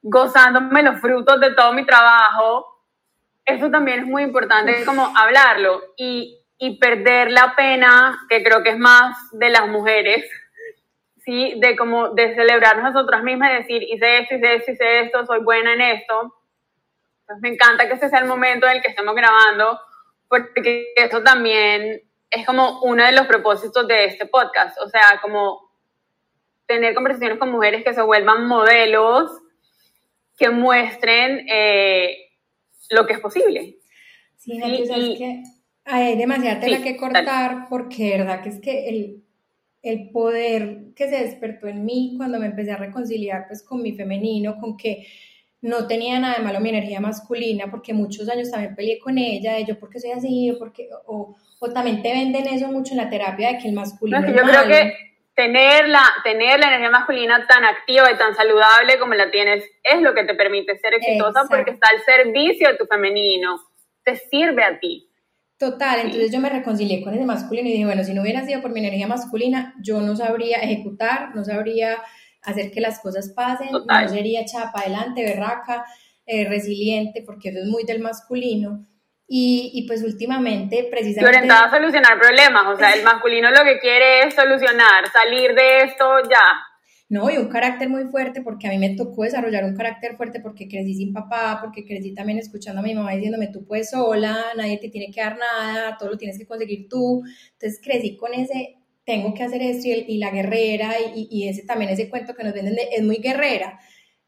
[SPEAKER 2] gozándome los frutos de todo mi trabajo. Eso también es muy importante como hablarlo y y perder la pena, que creo que es más de las mujeres, ¿sí? De como de celebrarnos nosotras mismas y decir, hice esto, hice esto, hice esto, soy buena en esto. Entonces me encanta que este sea el momento en el que estemos grabando, porque eso también es como uno de los propósitos de este podcast, o sea, como tener conversaciones con mujeres que se vuelvan modelos, que muestren eh, lo que es posible.
[SPEAKER 3] Sí, no, sabes que hay demasiada tela que cortar porque verdad que es que el, el poder que se despertó en mí cuando me empecé a reconciliar pues con mi femenino, con que no tenía nada de malo mi energía masculina, porque muchos años también peleé con ella, de yo porque soy así, o, porque, o, o también te venden eso mucho en la terapia de que el masculino.
[SPEAKER 2] yo creo que tener la, tener la energía masculina tan activa y tan saludable como la tienes es lo que te permite ser exitosa porque está al servicio de tu femenino, te sirve a ti.
[SPEAKER 3] Total, entonces yo me reconcilié con ese masculino y dije, bueno, si no hubiera sido por mi energía masculina, yo no sabría ejecutar, no sabría hacer que las cosas pasen, no sería echada para adelante, berraca, eh, resiliente, porque eso es muy del masculino. Y, y pues últimamente, precisamente...
[SPEAKER 2] orientada a solucionar problemas, o sea, el masculino lo que quiere es solucionar, salir de esto ya.
[SPEAKER 3] No, y un carácter muy fuerte, porque a mí me tocó desarrollar un carácter fuerte porque crecí sin papá, porque crecí también escuchando a mi mamá diciéndome, tú puedes sola, nadie te tiene que dar nada, todo lo tienes que conseguir tú. Entonces crecí con ese, tengo que hacer esto y, la guerrera, y, y, ese también ese cuento que nos venden de, es muy guerrera.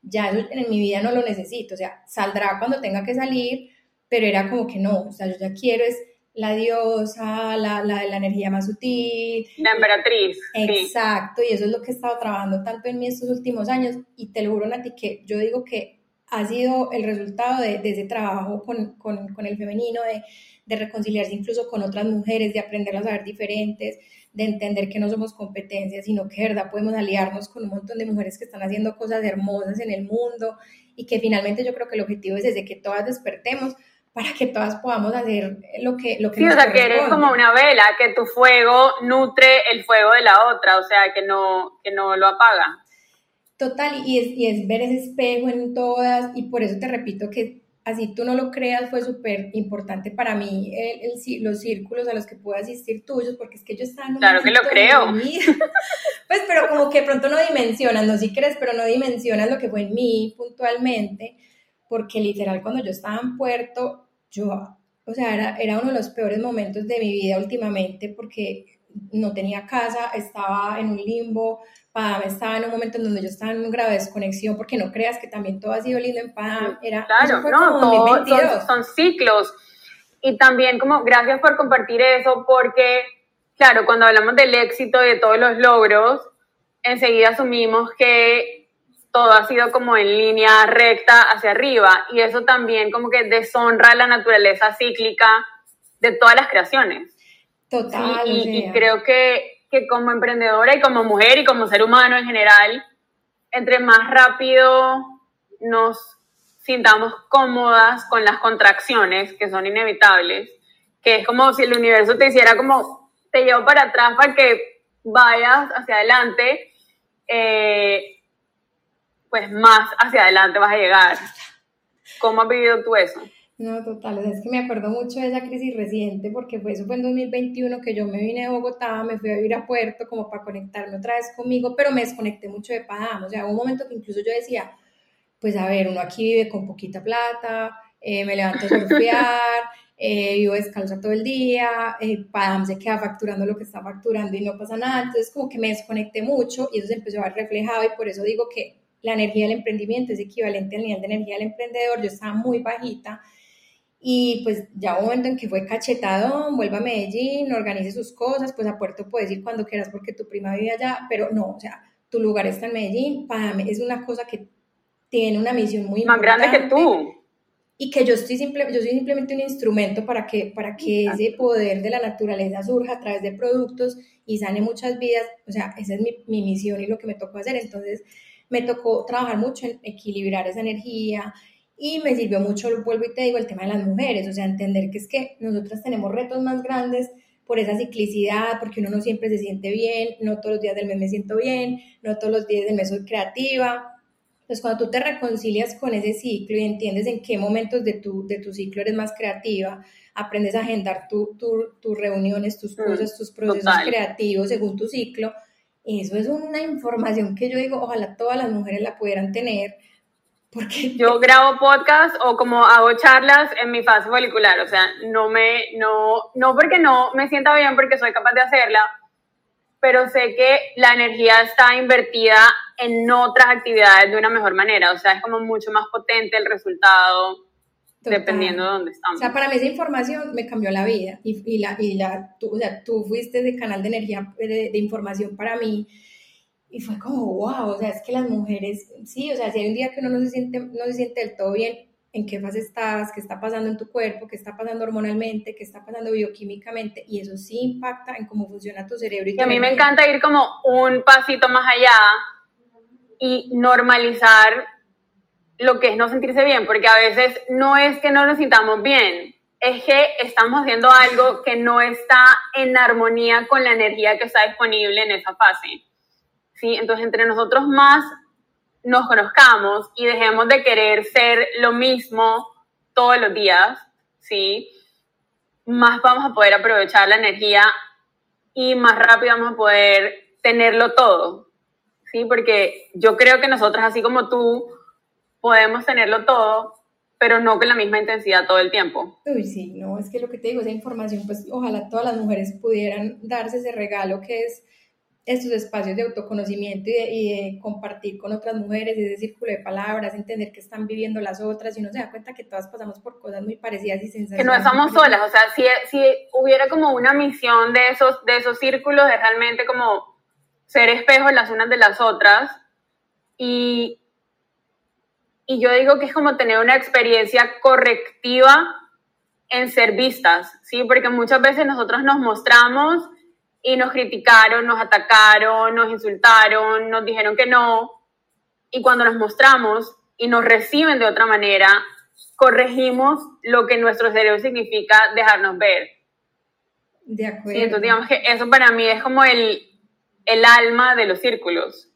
[SPEAKER 3] Ya en mi vida no lo necesito, o sea, saldrá cuando tenga que salir, pero era como que no, o sea, yo ya quiero es la diosa, la, la, la energía más sutil.
[SPEAKER 2] La emperatriz.
[SPEAKER 3] Exacto, y eso es lo que he estado trabajando tanto en mí estos últimos años, y te lo juro, Nati, que yo digo que ha sido el resultado de, de ese trabajo con, con, con, el femenino, de, de reconciliarse incluso con otras mujeres, de aprender a saber diferentes, de entender que no somos competencias, sino que de verdad podemos aliarnos con un montón de mujeres que están haciendo cosas hermosas en el mundo y que finalmente yo creo que el objetivo es desde que todas despertemos para que todas podamos hacer lo que, lo que
[SPEAKER 2] sí, o sea, que eres como una vela, que tu fuego nutre el fuego de la otra, o sea, que no, que no lo apaga.
[SPEAKER 3] Total, y es, y es ver ese espejo en todas, y por eso te repito que así tú no lo creas, fue súper importante para mí el, los círculos a los que pude asistir tuyos, porque es que yo estaba en un
[SPEAKER 2] Claro que lo creo.
[SPEAKER 3] pues, pero como que pronto no dimensionas, no si crees, pero no dimensionas lo que fue en mí puntualmente porque literal cuando yo estaba en Puerto, yo, o sea, era, era uno de los peores momentos de mi vida últimamente porque no tenía casa, estaba en un limbo, Padam estaba en un momento en donde yo estaba en un grado de desconexión, porque no creas que también todo ha sido lindo en Padam, era,
[SPEAKER 2] claro, no, todo, son, son ciclos. Y también como gracias por compartir eso, porque, claro, cuando hablamos del éxito y de todos los logros, enseguida asumimos que todo ha sido como en línea recta hacia arriba y eso también como que deshonra la naturaleza cíclica de todas las creaciones.
[SPEAKER 3] Total.
[SPEAKER 2] y, creo que, que, como emprendedora y como mujer y como ser humano en general, entre más rápido nos sintamos cómodas con las contracciones que son inevitables, que es como si el universo te hiciera como, te llevo para atrás para que vayas hacia adelante. Eh, pues más hacia adelante vas a llegar. ¿Cómo has vivido tú eso?
[SPEAKER 3] No, total, es que me acuerdo mucho de esa crisis reciente porque fue eso fue en 2021 que yo me vine de Bogotá, me fui a vivir a Puerto como para conectarme otra vez conmigo, pero me desconecté mucho de Padam, o sea, hubo un momento que incluso yo decía, pues a ver, uno aquí vive con poquita plata, eh, me levanto a surfear, eh, vivo descalza todo el día, eh, Padam se queda facturando lo que está facturando y no pasa nada, entonces como que me desconecté mucho y eso se empezó a ver reflejado y por eso digo que la energía del emprendimiento es equivalente al nivel de energía del emprendedor, yo estaba muy bajita y pues ya hubo un momento en que fue cachetado, vuelva a Medellín, organice sus cosas, pues a Puerto puedes ir cuando quieras porque tu prima vive allá, pero no, o sea, tu lugar está en Medellín, para mí es una cosa que tiene una misión muy
[SPEAKER 2] Más grande que tú.
[SPEAKER 3] Y que yo, estoy simple, yo soy simplemente un instrumento para que, para que ese poder de la naturaleza surja a través de productos y sane muchas vidas. O sea, esa es mi, mi misión y lo que me tocó hacer. Entonces, me tocó trabajar mucho en equilibrar esa energía y me sirvió mucho, vuelvo y te digo, el tema de las mujeres, o sea, entender que es que nosotras tenemos retos más grandes por esa ciclicidad, porque uno no siempre se siente bien, no todos los días del mes me siento bien, no todos los días del mes soy creativa. Entonces, cuando tú te reconcilias con ese ciclo y entiendes en qué momentos de tu, de tu ciclo eres más creativa, aprendes a agendar tus reuniones, tus mm, cosas, tus procesos creativos según tu ciclo, eso es una información que yo digo, ojalá todas las mujeres la pudieran tener, Porque
[SPEAKER 2] yo grabo podcast o como hago charlas en mi fase folicular, o sea, no me, no, no porque no me sienta bien porque soy capaz de hacerla, pero sé que la energía está invertida en otras actividades de una mejor manera, o sea, es como mucho más potente el resultado dependiendo de dónde estamos.
[SPEAKER 3] O sea, para mí esa información me cambió la vida y, y la, y la tú, o sea, tú fuiste de canal de energía de, de información para mí y fue como, wow, o sea, es que las mujeres, sí, o sea, si hay un día que uno no se siente, no se siente del todo bien, en qué fase estás, qué está pasando en tu cuerpo, qué está pasando hormonalmente, qué está pasando bioquímicamente, y eso sí impacta en cómo funciona tu cerebro. Y,
[SPEAKER 2] a mí me encanta ir como un pasito más allá y normalizar lo que es no sentirse bien, porque a veces no es que no nos sintamos bien, es que estamos haciendo algo que no está en armonía con la energía que está disponible en esa fase. ¿sí? Entonces, entre nosotros más nos conozcamos y dejemos de querer ser lo mismo todos los días, ¿sí? Más vamos a poder aprovechar la energía y más rápido vamos a poder tenerlo todo, ¿sí? Porque yo creo que nosotras, así como tú, podemos tenerlo todo, pero no con la misma intensidad todo el tiempo.
[SPEAKER 3] Uy, sí, no, es que lo que te digo, esa información, pues ojalá todas las mujeres pudieran darse ese regalo que es estos espacios de autoconocimiento y de, compartir con otras mujeres, ese círculo de palabras, entender que están viviendo las otras y uno se da cuenta que todas pasamos por cosas muy parecidas y sensaciones.
[SPEAKER 2] Que no estamos solas, o sea, si, si hubiera como una misión de esos, de esos círculos, de realmente como ser espejos las unas de las otras y, y yo digo que es como tener una experiencia correctiva en ser vistas, ¿sí? Porque muchas veces nosotros nos mostramos y nos criticaron, nos atacaron, nos insultaron, nos dijeron que no. Y cuando nos mostramos y nos reciben de otra manera, corregimos lo que nuestro cerebro significa dejarnos ver.
[SPEAKER 3] De acuerdo.
[SPEAKER 2] entonces digamos que eso para mí es como el, el alma de los círculos.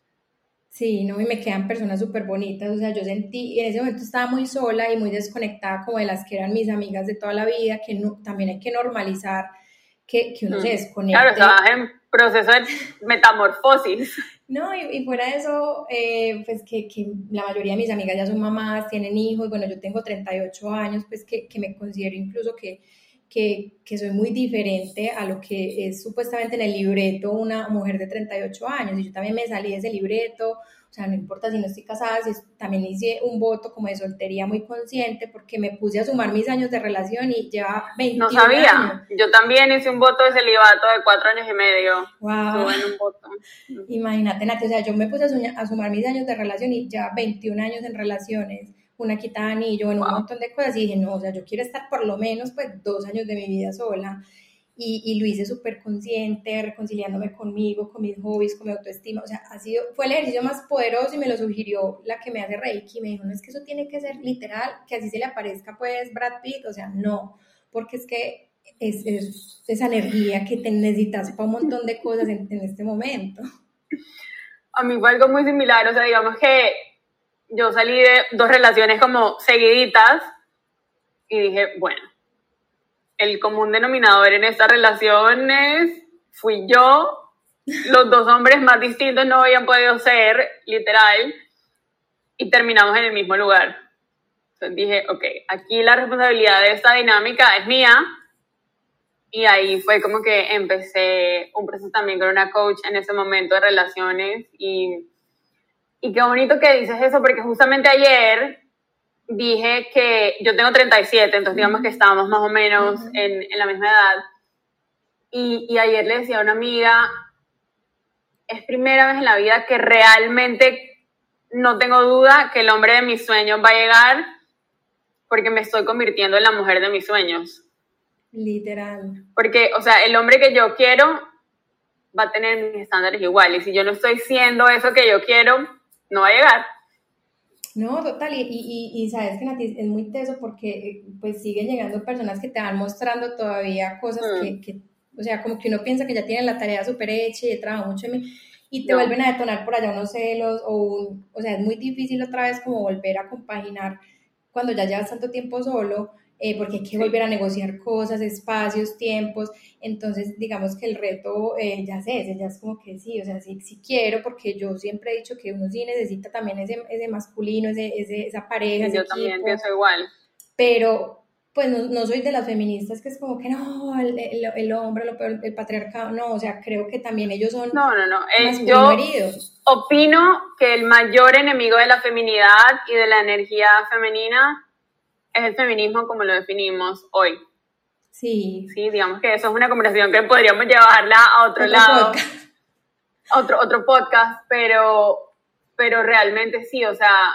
[SPEAKER 3] Sí, no, y me quedan personas súper bonitas, o sea, yo sentí, en ese momento estaba muy sola y muy desconectada como de las que eran mis amigas de toda la vida, que no, también hay que normalizar que, que uno se mm. desconecte.
[SPEAKER 2] Claro, estabas en proceso de metamorfosis.
[SPEAKER 3] No, y, y fuera de eso, eh, pues que, que, la mayoría de mis amigas ya son mamás, tienen hijos, bueno, yo tengo 38 años, pues que, que me considero incluso que, que, que, soy muy diferente a lo que es supuestamente en el libreto una mujer de 38 años. Y yo también me salí de ese libreto, o sea, no importa si no estoy casada, si también hice un voto como de soltería muy consciente porque me puse a sumar mis años de relación y lleva 21
[SPEAKER 2] No sabía, yo también hice un voto de celibato de cuatro años y medio. Wow. un voto.
[SPEAKER 3] Imagínate, Nati, o sea, yo me puse a, sumar mis años de relación y ya 21 años en relaciones, una quita de anillo, bueno, un montón de cosas y dije, no, o sea, yo quiero estar por lo menos pues dos años de mi vida sola y, y lo hice súper consciente, reconciliándome conmigo, con mis hobbies, con mi autoestima, o sea, ha sido, fue el ejercicio más poderoso y me lo sugirió la que me hace Reiki, me dijo, no es que eso tiene que ser literal, que así se le aparezca pues Brad Pitt, o sea, no, porque es que es, es esa energía que te necesitas para un montón de cosas en, en este momento.
[SPEAKER 2] A mí fue algo muy similar, o sea, digamos que yo salí de dos relaciones como seguiditas y dije, bueno, el común denominador en esta relación es, fui yo, los dos hombres más distintos no habían podido ser, literal, y terminamos en el mismo lugar. Entonces dije, ok, aquí la responsabilidad de esta dinámica es mía, y ahí fue como que empecé un proceso también con una coach en ese momento de relaciones, y, y qué bonito que dices eso, porque justamente ayer dije que yo tengo 37, entonces digamos que estábamos más o menos en, en, la misma edad. Y, y, ayer le decía a una amiga, es primera vez en la vida que realmente no tengo duda que el hombre de mis sueños va a llegar porque me estoy convirtiendo en la mujer de mis sueños.
[SPEAKER 3] Literal.
[SPEAKER 2] Porque, o sea, el hombre que yo quiero va a tener mis estándares iguales. Y si yo no estoy siendo eso que yo quiero, no va a llegar.
[SPEAKER 3] No, total, y, y, y, sabes que Nati es muy teso porque eh, pues siguen llegando personas que te van mostrando todavía cosas que, mm. que, o sea, como que uno piensa que ya tienen la tarea súper hecha y he trabajado mucho en mí, y te vuelven a detonar por allá unos celos, o, un, o sea, es muy difícil otra vez como volver a compaginar cuando ya llevas tanto tiempo solo, eh, porque hay que volver a negociar cosas, espacios, tiempos. Entonces, digamos que el reto eh, ya sé, ya es como que sí, o sea, sí, sí, quiero, porque yo siempre he dicho que uno sí necesita también ese, ese masculino, ese, ese, esa pareja.
[SPEAKER 2] yo también pienso igual.
[SPEAKER 3] Pero, pues no, no, soy de las feministas que es como que no, el, el, hombre, el patriarcado, no, o sea, creo que también ellos son
[SPEAKER 2] no, no, no. Eh, yo opino que el mayor enemigo de la feminidad y de la energía femenina es el feminismo como lo definimos hoy.
[SPEAKER 3] Sí.
[SPEAKER 2] Sí, digamos que eso es una conversación que podríamos llevarla a otro, lado, otro, otro podcast, pero, pero realmente sí, o sea,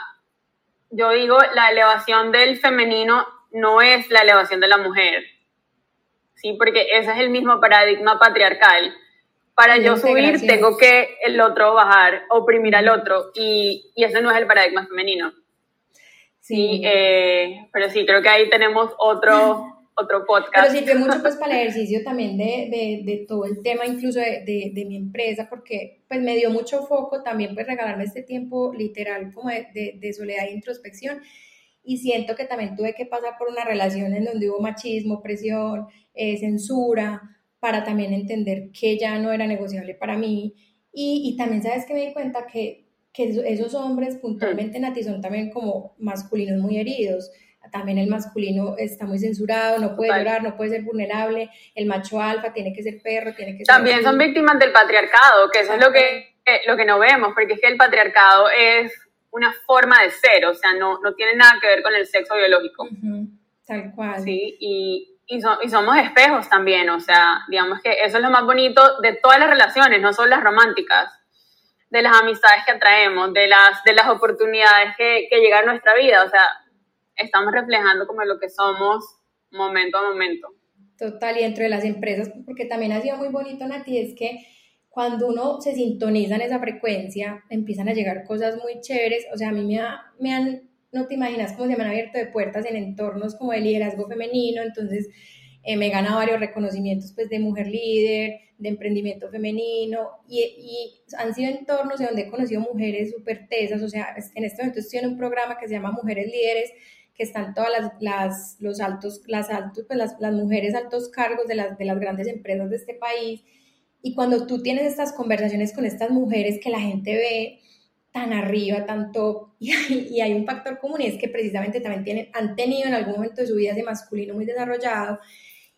[SPEAKER 2] yo digo, la elevación del femenino no es la elevación de la mujer, ¿sí? Porque ese es el mismo paradigma patriarcal. Para yo subir, tengo que el otro bajar, oprimir al otro, y, y ese no es el paradigma femenino. Sí, eh, pero sí, creo que ahí tenemos otro, otro podcast.
[SPEAKER 3] Pero sirve mucho pues para el ejercicio también de, de, de todo el tema, incluso de, de, mi empresa, porque pues me dio mucho foco también pues regalarme este tiempo literal como de, soledad e introspección y siento que también tuve que pasar por una relación en donde hubo machismo, presión, eh, censura, para también entender que ya no era negociable para mí. Y, y también sabes que me di cuenta que, que esos hombres puntualmente, Nati, son también como masculinos muy heridos. También el masculino está muy censurado, no puede llorar, no puede ser vulnerable. El macho alfa tiene que ser perro, tiene que ser...
[SPEAKER 2] También son víctimas del patriarcado, que eso es lo que, lo que no vemos, porque es que el patriarcado es una forma de ser, o sea, no, no tiene nada que ver con el sexo biológico.
[SPEAKER 3] Tal cual.
[SPEAKER 2] Sí, y, y, y, somos espejos también, o sea, digamos que eso es lo más bonito de todas las relaciones, no solo las románticas, de las amistades que atraemos, de las, de las oportunidades que, que llegan a nuestra vida, o sea, estamos reflejando como lo que somos momento a momento.
[SPEAKER 3] Total, y dentro de las empresas, porque también ha sido muy bonito, Nati, es que cuando uno se sintoniza en esa frecuencia, empiezan a llegar cosas muy chéveres. O sea, a mí me, me han, no te imaginas cómo se me han abierto de puertas en entornos como de liderazgo femenino. Entonces, eh, me he ganado varios reconocimientos pues, de mujer líder, de emprendimiento femenino, y, y han sido entornos de donde he conocido mujeres súper tesas. O sea, en este momento estoy en un programa que se llama Mujeres Líderes, que están todas las, las los altos, las, altos, pues las, las mujeres altos cargos de las, de las grandes empresas de este país y cuando tú tienes estas conversaciones con estas mujeres que la gente ve tan arriba, tanto, y hay, y hay un factor común y es que precisamente también tienen, han tenido en algún momento de su vida ese masculino muy desarrollado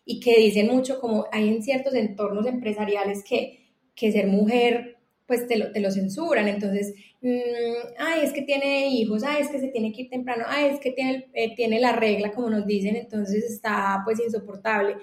[SPEAKER 3] y que dicen mucho como hay en ciertos entornos empresariales que, que ser mujer pues te lo, te lo censuran, entonces, mmm, ay, es que tiene hijos, ay, es que se tiene que ir temprano, ay, es que tiene, eh, tiene la regla, como nos dicen, entonces está pues insoportable.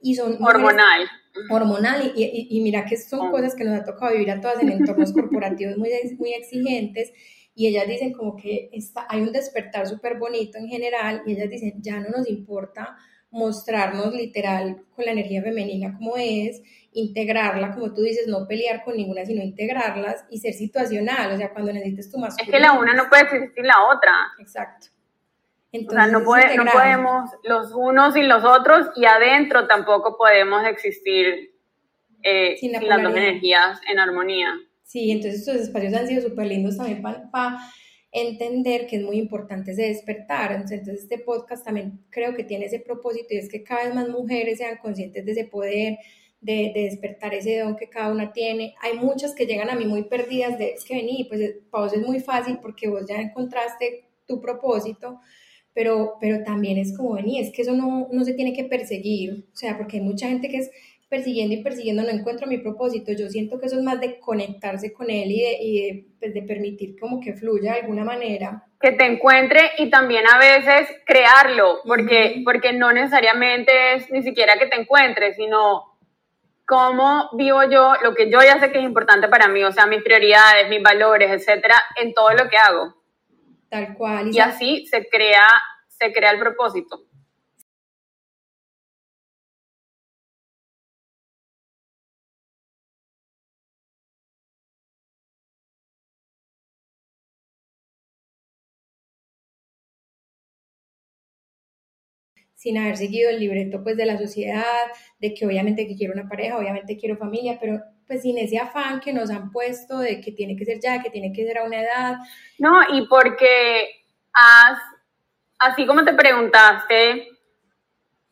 [SPEAKER 3] Y son
[SPEAKER 2] hormonal.
[SPEAKER 3] hormonal y, y, mira que son cosas que nos ha tocado vivir a todas en entornos corporativos muy, muy exigentes y ellas dicen como que está, hay un despertar súper bonito en general y ellas dicen ya no nos importa mostrarnos literal con la energía femenina como es, integrarla, como tú dices, no pelear con ninguna, sino integrarlas y ser situacional, o sea, cuando necesites tu masculino.
[SPEAKER 2] Es que la una no puede existir sin la otra.
[SPEAKER 3] Exacto
[SPEAKER 2] o sea, no, no podemos los unos sin los otros y adentro tampoco podemos existir eh, sin, las dos energías en armonía.
[SPEAKER 3] Sí, entonces estos espacios han sido súper lindos también para entender que es muy importante ese despertar. Entonces este podcast también creo que tiene ese propósito y es que cada vez más mujeres sean conscientes de ese poder, de, de, despertar ese don que cada una tiene. Hay muchas que llegan a mí muy perdidas de, es que vení, pues para vos es muy fácil porque vos ya encontraste tu propósito, pero, pero también es como, vení, es que eso no, no se tiene que perseguir, o sea, porque hay mucha gente que es persiguiendo y persiguiendo, no encuentro mi propósito, yo siento que eso es más de conectarse con él y de, y de, pues de permitir como que fluya de alguna manera.
[SPEAKER 2] Que te encuentre y también a veces crearlo, porque, porque no necesariamente es ni siquiera que te encuentres, sino cómo vivo yo lo que yo ya sé que es importante para mí, o sea, mis prioridades, mis valores, etcétera, en todo lo que hago.
[SPEAKER 3] Tal cual.
[SPEAKER 2] Y, así se crea, se crea el propósito.
[SPEAKER 3] Sin haber seguido el libreto pues de la sociedad, de que obviamente que quiero una pareja, obviamente quiero familia, pero pues sin ese afán que nos han puesto de que tiene que ser ya, que tiene que ser a una edad.
[SPEAKER 2] No, y porque has, así como te preguntaste,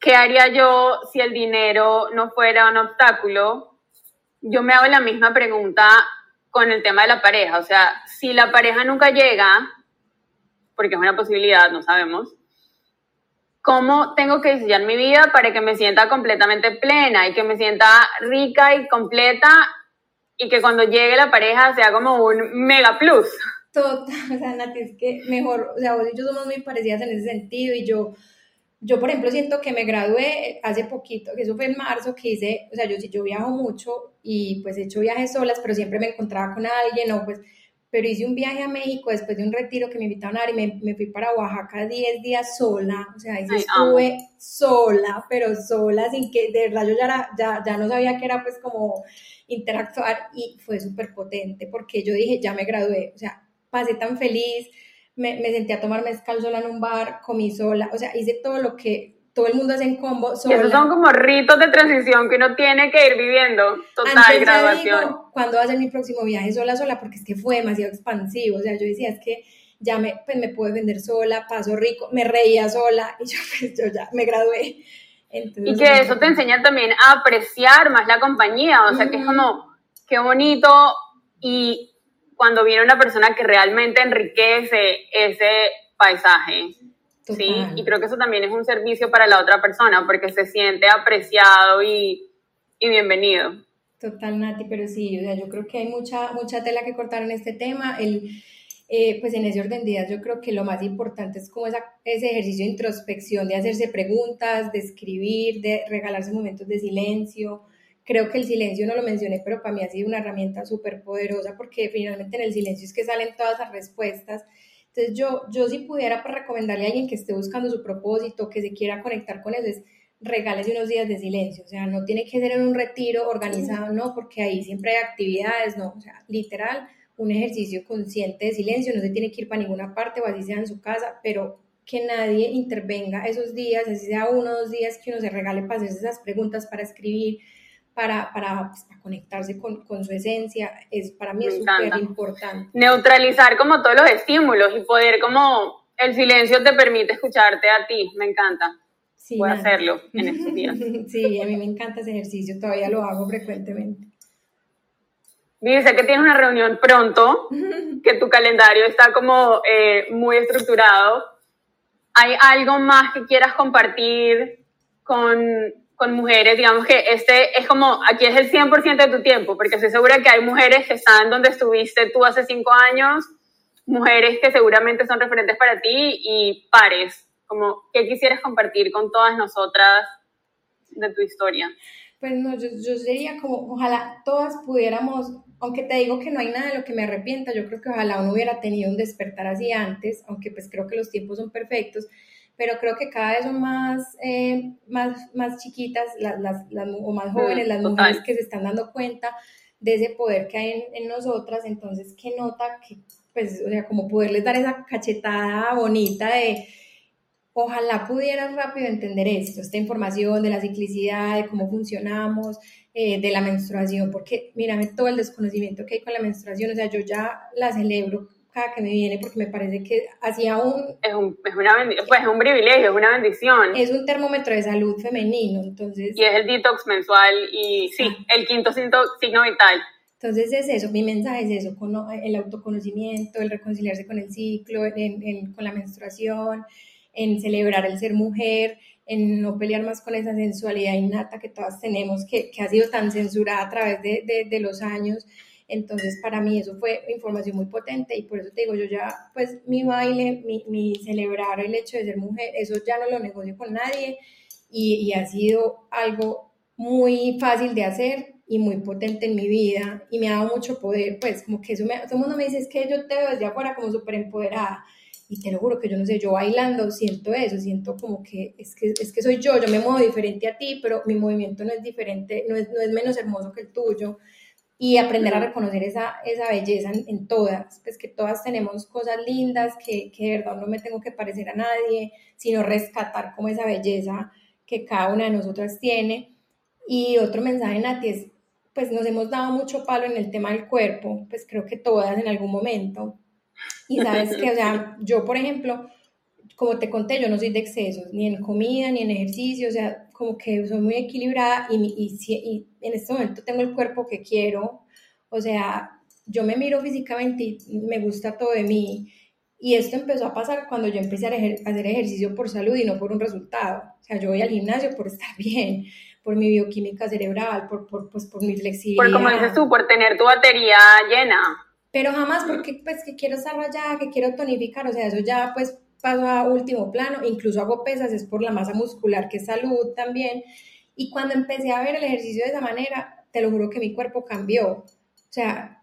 [SPEAKER 2] ¿qué haría yo si el dinero no fuera un obstáculo? Yo me hago la misma pregunta con el tema de la pareja. O sea, si la pareja nunca llega, porque es una posibilidad, no sabemos, ¿cómo tengo que diseñar mi vida para que me sienta completamente plena y que me sienta rica y completa y que cuando llegue la pareja sea como un mega plus?
[SPEAKER 3] Total, o sea, Nati, es que mejor, o sea, vos y yo somos muy parecidas en ese sentido y yo, yo por ejemplo, siento que me gradué hace poquito, que eso fue en marzo, que hice, o sea, yo, yo viajo mucho y pues he hecho viajes solas, pero siempre me encontraba con alguien o pues, pero hice un viaje a México después de un retiro que me invitaron a dar y me, me fui para Oaxaca 10 días sola, o sea, ahí estuve sola, pero sola, sin que, de verdad yo ya, ya, ya no sabía que era pues como interactuar y fue súper potente porque yo dije, ya me gradué, o sea, pasé tan feliz, me, me senté a tomar mezcal sola en un bar, comí sola, o sea, hice todo lo que todo el mundo hace en combo
[SPEAKER 2] sola. esos son como ritos de transición que uno tiene que ir viviendo, total graduación.
[SPEAKER 3] ¿Cuándo va a ser mi próximo viaje sola, sola? Porque es que fue demasiado expansivo, o sea, yo decía, es que ya me, pues, me puedo vender sola, paso rico, me reía sola, y yo, pues, yo ya me gradué.
[SPEAKER 2] y que eso te enseña también a apreciar más la compañía, o sea, que es como, qué bonito y cuando viene una persona que realmente enriquece ese paisaje. Sí, y creo que eso también es un servicio para la otra persona porque se siente apreciado y, y bienvenido.
[SPEAKER 3] Total, Nati, pero sí, o sea, yo creo que hay mucha, mucha tela que cortar en este tema. El, eh, pues en ese orden de ideas yo creo que lo más importante es como esa, ese ejercicio de introspección, de hacerse preguntas, de escribir, de regalarse momentos de silencio, Creo que el silencio no lo mencioné, pero para mí ha sido una herramienta súper poderosa porque finalmente en el silencio es que salen todas las respuestas. Entonces yo, yo si pudiera pues, recomendarle a alguien que esté buscando su propósito, que se quiera conectar con eso, es regales unos días de silencio. O sea, no tiene que ser en un retiro organizado, no, porque ahí siempre hay actividades, no. O sea, literal, un ejercicio consciente de silencio, no se tiene que ir para ninguna parte o así sea en su casa, pero que nadie intervenga esos días, así sea uno o dos días que uno se regale para hacerse esas preguntas, para escribir, para, para, pues, para conectarse con, con, su esencia, es para mí es súper importante.
[SPEAKER 2] Neutralizar como todos los estímulos y poder como el silencio te permite escucharte a ti, me encanta. Sí, Voy a hacerlo en estos días.
[SPEAKER 3] sí, a mí me encanta ese ejercicio, todavía lo hago frecuentemente.
[SPEAKER 2] Dice que tienes una reunión pronto, que tu calendario está como eh, muy estructurado. ¿Hay algo más que quieras compartir con con mujeres, digamos que este es como, aquí es el 100% de tu tiempo, porque estoy segura que hay mujeres que están donde estuviste tú hace cinco años, mujeres que seguramente son referentes para ti y pares, como, ¿qué quisieras compartir con todas nosotras de tu historia?
[SPEAKER 3] Pues no, yo, yo sería como, ojalá todas pudiéramos, aunque te digo que no hay nada de lo que me arrepienta, yo creo que ojalá uno hubiera tenido un despertar así antes, aunque pues creo que los tiempos son perfectos, pero creo que cada vez son más, eh, más, más chiquitas las, las, las, o más jóvenes las mujeres que se están dando cuenta de ese poder que hay en, en, nosotras, entonces qué nota que, pues, o sea, como poderles dar esa cachetada bonita de, ojalá pudieras rápido entender esto, esta información de la ciclicidad, de cómo funcionamos, eh, de la menstruación, porque mírame todo el desconocimiento que hay con la menstruación, o sea, yo ya la celebro cada que me viene porque me parece que hacía un...
[SPEAKER 2] Es un, es una pues es un privilegio, es una bendición.
[SPEAKER 3] Es un termómetro de salud femenino, entonces...
[SPEAKER 2] Y es el detox mensual y sí, el quinto signo, signo vital.
[SPEAKER 3] Entonces es eso, mi mensaje es eso, con el autoconocimiento, el reconciliarse con el ciclo, en, con la menstruación, en celebrar el ser mujer, en no pelear más con esa sensualidad innata que todas tenemos, que, que ha sido tan censurada a través de, de, de los años entonces, para mí eso fue información muy potente y por eso te digo, yo ya, pues mi baile, mi, mi celebrar el hecho de ser mujer, eso ya no lo negocio con nadie y, y, ha sido algo muy fácil de hacer y muy potente en mi vida y me ha dado mucho poder, pues como que eso me, todo el mundo me dice es que yo te veo desde afuera como súper empoderada y te lo juro que yo no sé, yo bailando siento eso, siento como que es, que es que soy yo, yo me muevo diferente a ti, pero mi movimiento no es diferente, no es, no es menos hermoso que el tuyo y aprender a reconocer esa, esa belleza en, todas, pues que todas tenemos cosas lindas, que, que de verdad no me tengo que parecer a nadie, sino rescatar como esa belleza que cada una de nosotras tiene. Y otro mensaje, Nati, es, pues nos hemos dado mucho palo en el tema del cuerpo, pues creo que todas en algún momento. Y sabes que, o sea, yo, por ejemplo, como te conté, yo no soy de excesos, ni en comida, ni en ejercicio, o sea, como que soy muy equilibrada y, y, y en este momento tengo el cuerpo que quiero, o sea, yo me miro físicamente y me gusta todo de mí. Y esto empezó a pasar cuando yo empecé a hacer ejercicio por salud y no por un resultado. O sea, yo voy al gimnasio por estar bien, por mi bioquímica cerebral, por, por, pues, por mi flexibilidad.
[SPEAKER 2] Por como dices tú, por tener tu batería llena.
[SPEAKER 3] Pero jamás porque pues que quiero estar allá, que quiero tonificar, o sea, eso ya pues pasó a último plano, incluso hago pesas, es por la masa muscular, que es salud también. Y cuando empecé a ver el ejercicio de esa manera, te lo juro que mi cuerpo cambió. O sea,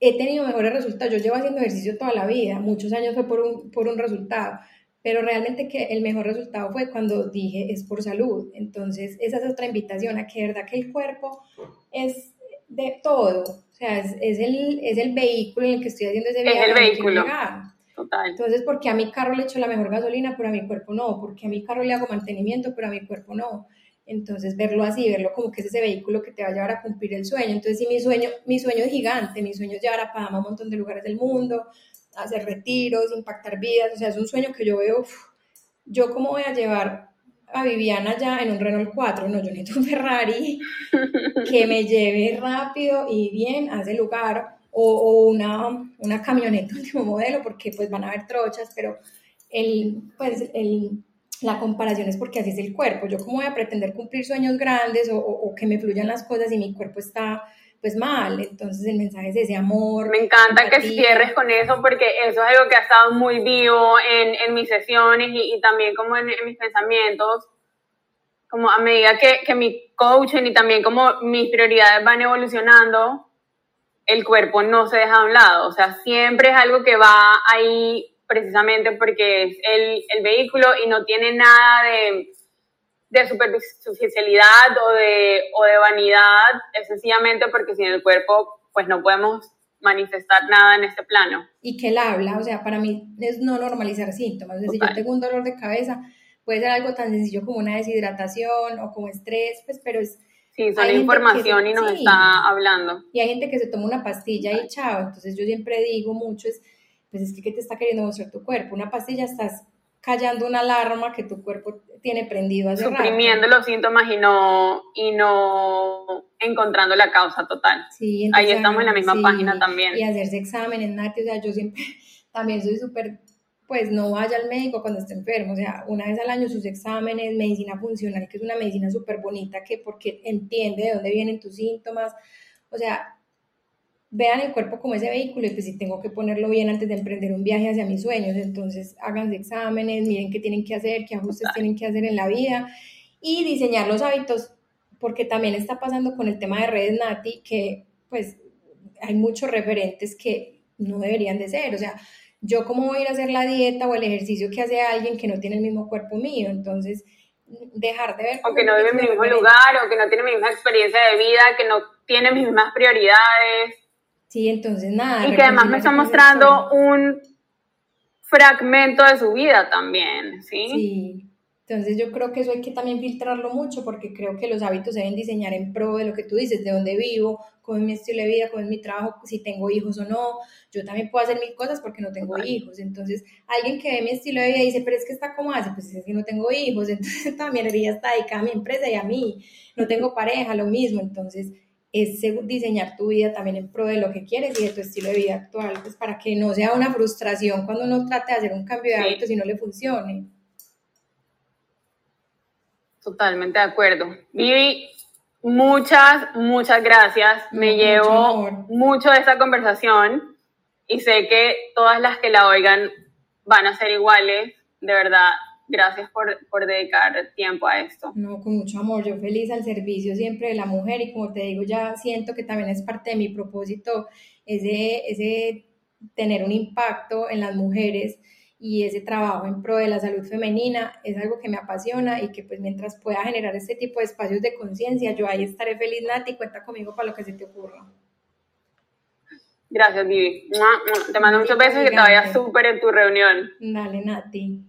[SPEAKER 3] he tenido mejores resultados. Yo llevo haciendo ejercicio toda la vida, muchos años fue por un, por un resultado, pero realmente que el mejor resultado fue cuando dije es por salud. Entonces, esa es otra invitación a que de verdad que el cuerpo es de todo. O sea, es, es, el, es el vehículo en el que estoy haciendo ese
[SPEAKER 2] viaje. Es el vehículo. Total.
[SPEAKER 3] Entonces, porque a mi carro le echo la mejor gasolina, pero a mi cuerpo no, porque a mi carro le hago mantenimiento, pero a mi cuerpo no. Entonces, verlo así, verlo como que es ese vehículo que te va a llevar a cumplir el sueño. Entonces, sí, mi sueño, mi sueño es gigante, mi sueño es llevar a Panamá a un montón de lugares del mundo, hacer retiros, impactar vidas, o sea, es un sueño que yo veo, yo cómo voy a llevar a Viviana ya en un Renault 4, no, yo necesito un Ferrari que me lleve rápido y bien a ese lugar, o, o una, una camioneta último modelo, porque pues van a haber trochas, pero el, pues, el, la comparación es porque así es el cuerpo. Yo cómo voy a pretender cumplir sueños grandes o, o, que me fluyan las cosas y mi cuerpo está pues mal. Entonces el mensaje es ese amor.
[SPEAKER 2] Me encanta que cierres con eso porque eso es algo que ha estado muy vivo en, en mis sesiones y, y también como en, en, mis pensamientos. Como a medida que, que mi coaching y también como mis prioridades van evolucionando, el cuerpo no se deja a un lado. O sea, siempre es algo que va ahí precisamente porque es el, el vehículo y no tiene nada de, de superficialidad o de, o de vanidad, es sencillamente porque sin el cuerpo pues no podemos manifestar nada en este plano.
[SPEAKER 3] Y que él habla, o sea, para mí es no normalizar síntomas, es decir, yo tengo un dolor de cabeza, puede ser algo tan sencillo como una deshidratación o como estrés, pues, pero es...
[SPEAKER 2] Sí, son información y nos está hablando.
[SPEAKER 3] Y hay gente que se toma una pastilla y chao, entonces yo siempre digo mucho, es pues es que ¿qué te está queriendo mostrar tu cuerpo? Una pastilla estás callando una alarma que tu cuerpo tiene prendido hace
[SPEAKER 2] Suprimiendo los síntomas y no, y no encontrando la causa total. Sí, Ahí estamos en la misma página también.
[SPEAKER 3] Y hacerse exámenes, Nati, o sea, yo siempre también soy súper, pues no vaya al médico cuando esté enfermo, o sea, una vez al año sus exámenes, medicina funcional, que es una medicina súper bonita, que porque entiende de dónde vienen tus síntomas, o sea, vean el cuerpo como ese vehículo y pues si tengo que ponerlo bien antes de emprender un viaje hacia mis sueños, entonces háganse exámenes, miren qué tienen que hacer, qué ajustes tienen que hacer en la vida y diseñar los hábitos, porque también está pasando con el tema de redes Nati, que pues hay muchos referentes que no deberían de ser, o sea, yo cómo voy a ir a hacer la dieta o el ejercicio que hace alguien que no tiene el mismo cuerpo mío, entonces dejar de ver...
[SPEAKER 2] O que no vive en mi mismo lugar, o que no tiene mi misma experiencia de vida, que no tiene mis mismas prioridades
[SPEAKER 3] Sí, entonces nada.
[SPEAKER 2] Y que además me está mostrando un fragmento de su vida también, ¿sí?
[SPEAKER 3] Sí. Entonces yo creo que eso hay que también filtrarlo mucho porque creo que los hábitos se deben diseñar en pro de lo que tú dices, de dónde vivo, cómo es mi estilo de vida, cómo es mi trabajo, si tengo hijos o no. Yo también puedo hacer mil cosas porque no tengo hijos. Entonces alguien que ve mi estilo de vida dice, pero es que está como hace, pues es que no tengo hijos. Entonces también ella está dedicada a mi empresa y a mí. No tengo pareja, lo mismo. Entonces es diseñar tu vida también en pro de lo que quieres y de tu estilo de vida actual, pues para que no sea una frustración cuando uno trate de hacer un cambio de hábitos y no le funcione.
[SPEAKER 2] Totalmente de acuerdo. Vivi, muchas, muchas gracias. Me llevo mucho de esta conversación y sé que todas las que la oigan van a ser iguales. De verdad, gracias por, por, dedicar tiempo a esto.
[SPEAKER 3] No, con mucho amor, yo feliz al servicio siempre de la mujer y como te digo, ya siento que también es parte de mi propósito ese, ese tener un impacto en las mujeres y ese trabajo en pro de la salud femenina es algo que me apasiona y que pues mientras pueda generar este tipo de espacios de conciencia, yo ahí estaré feliz, Nati, cuenta conmigo para lo que se te ocurra.
[SPEAKER 2] Gracias, Vivi. Te mando muchos besos y que te vaya súper en tu reunión.
[SPEAKER 3] Dale, Nati.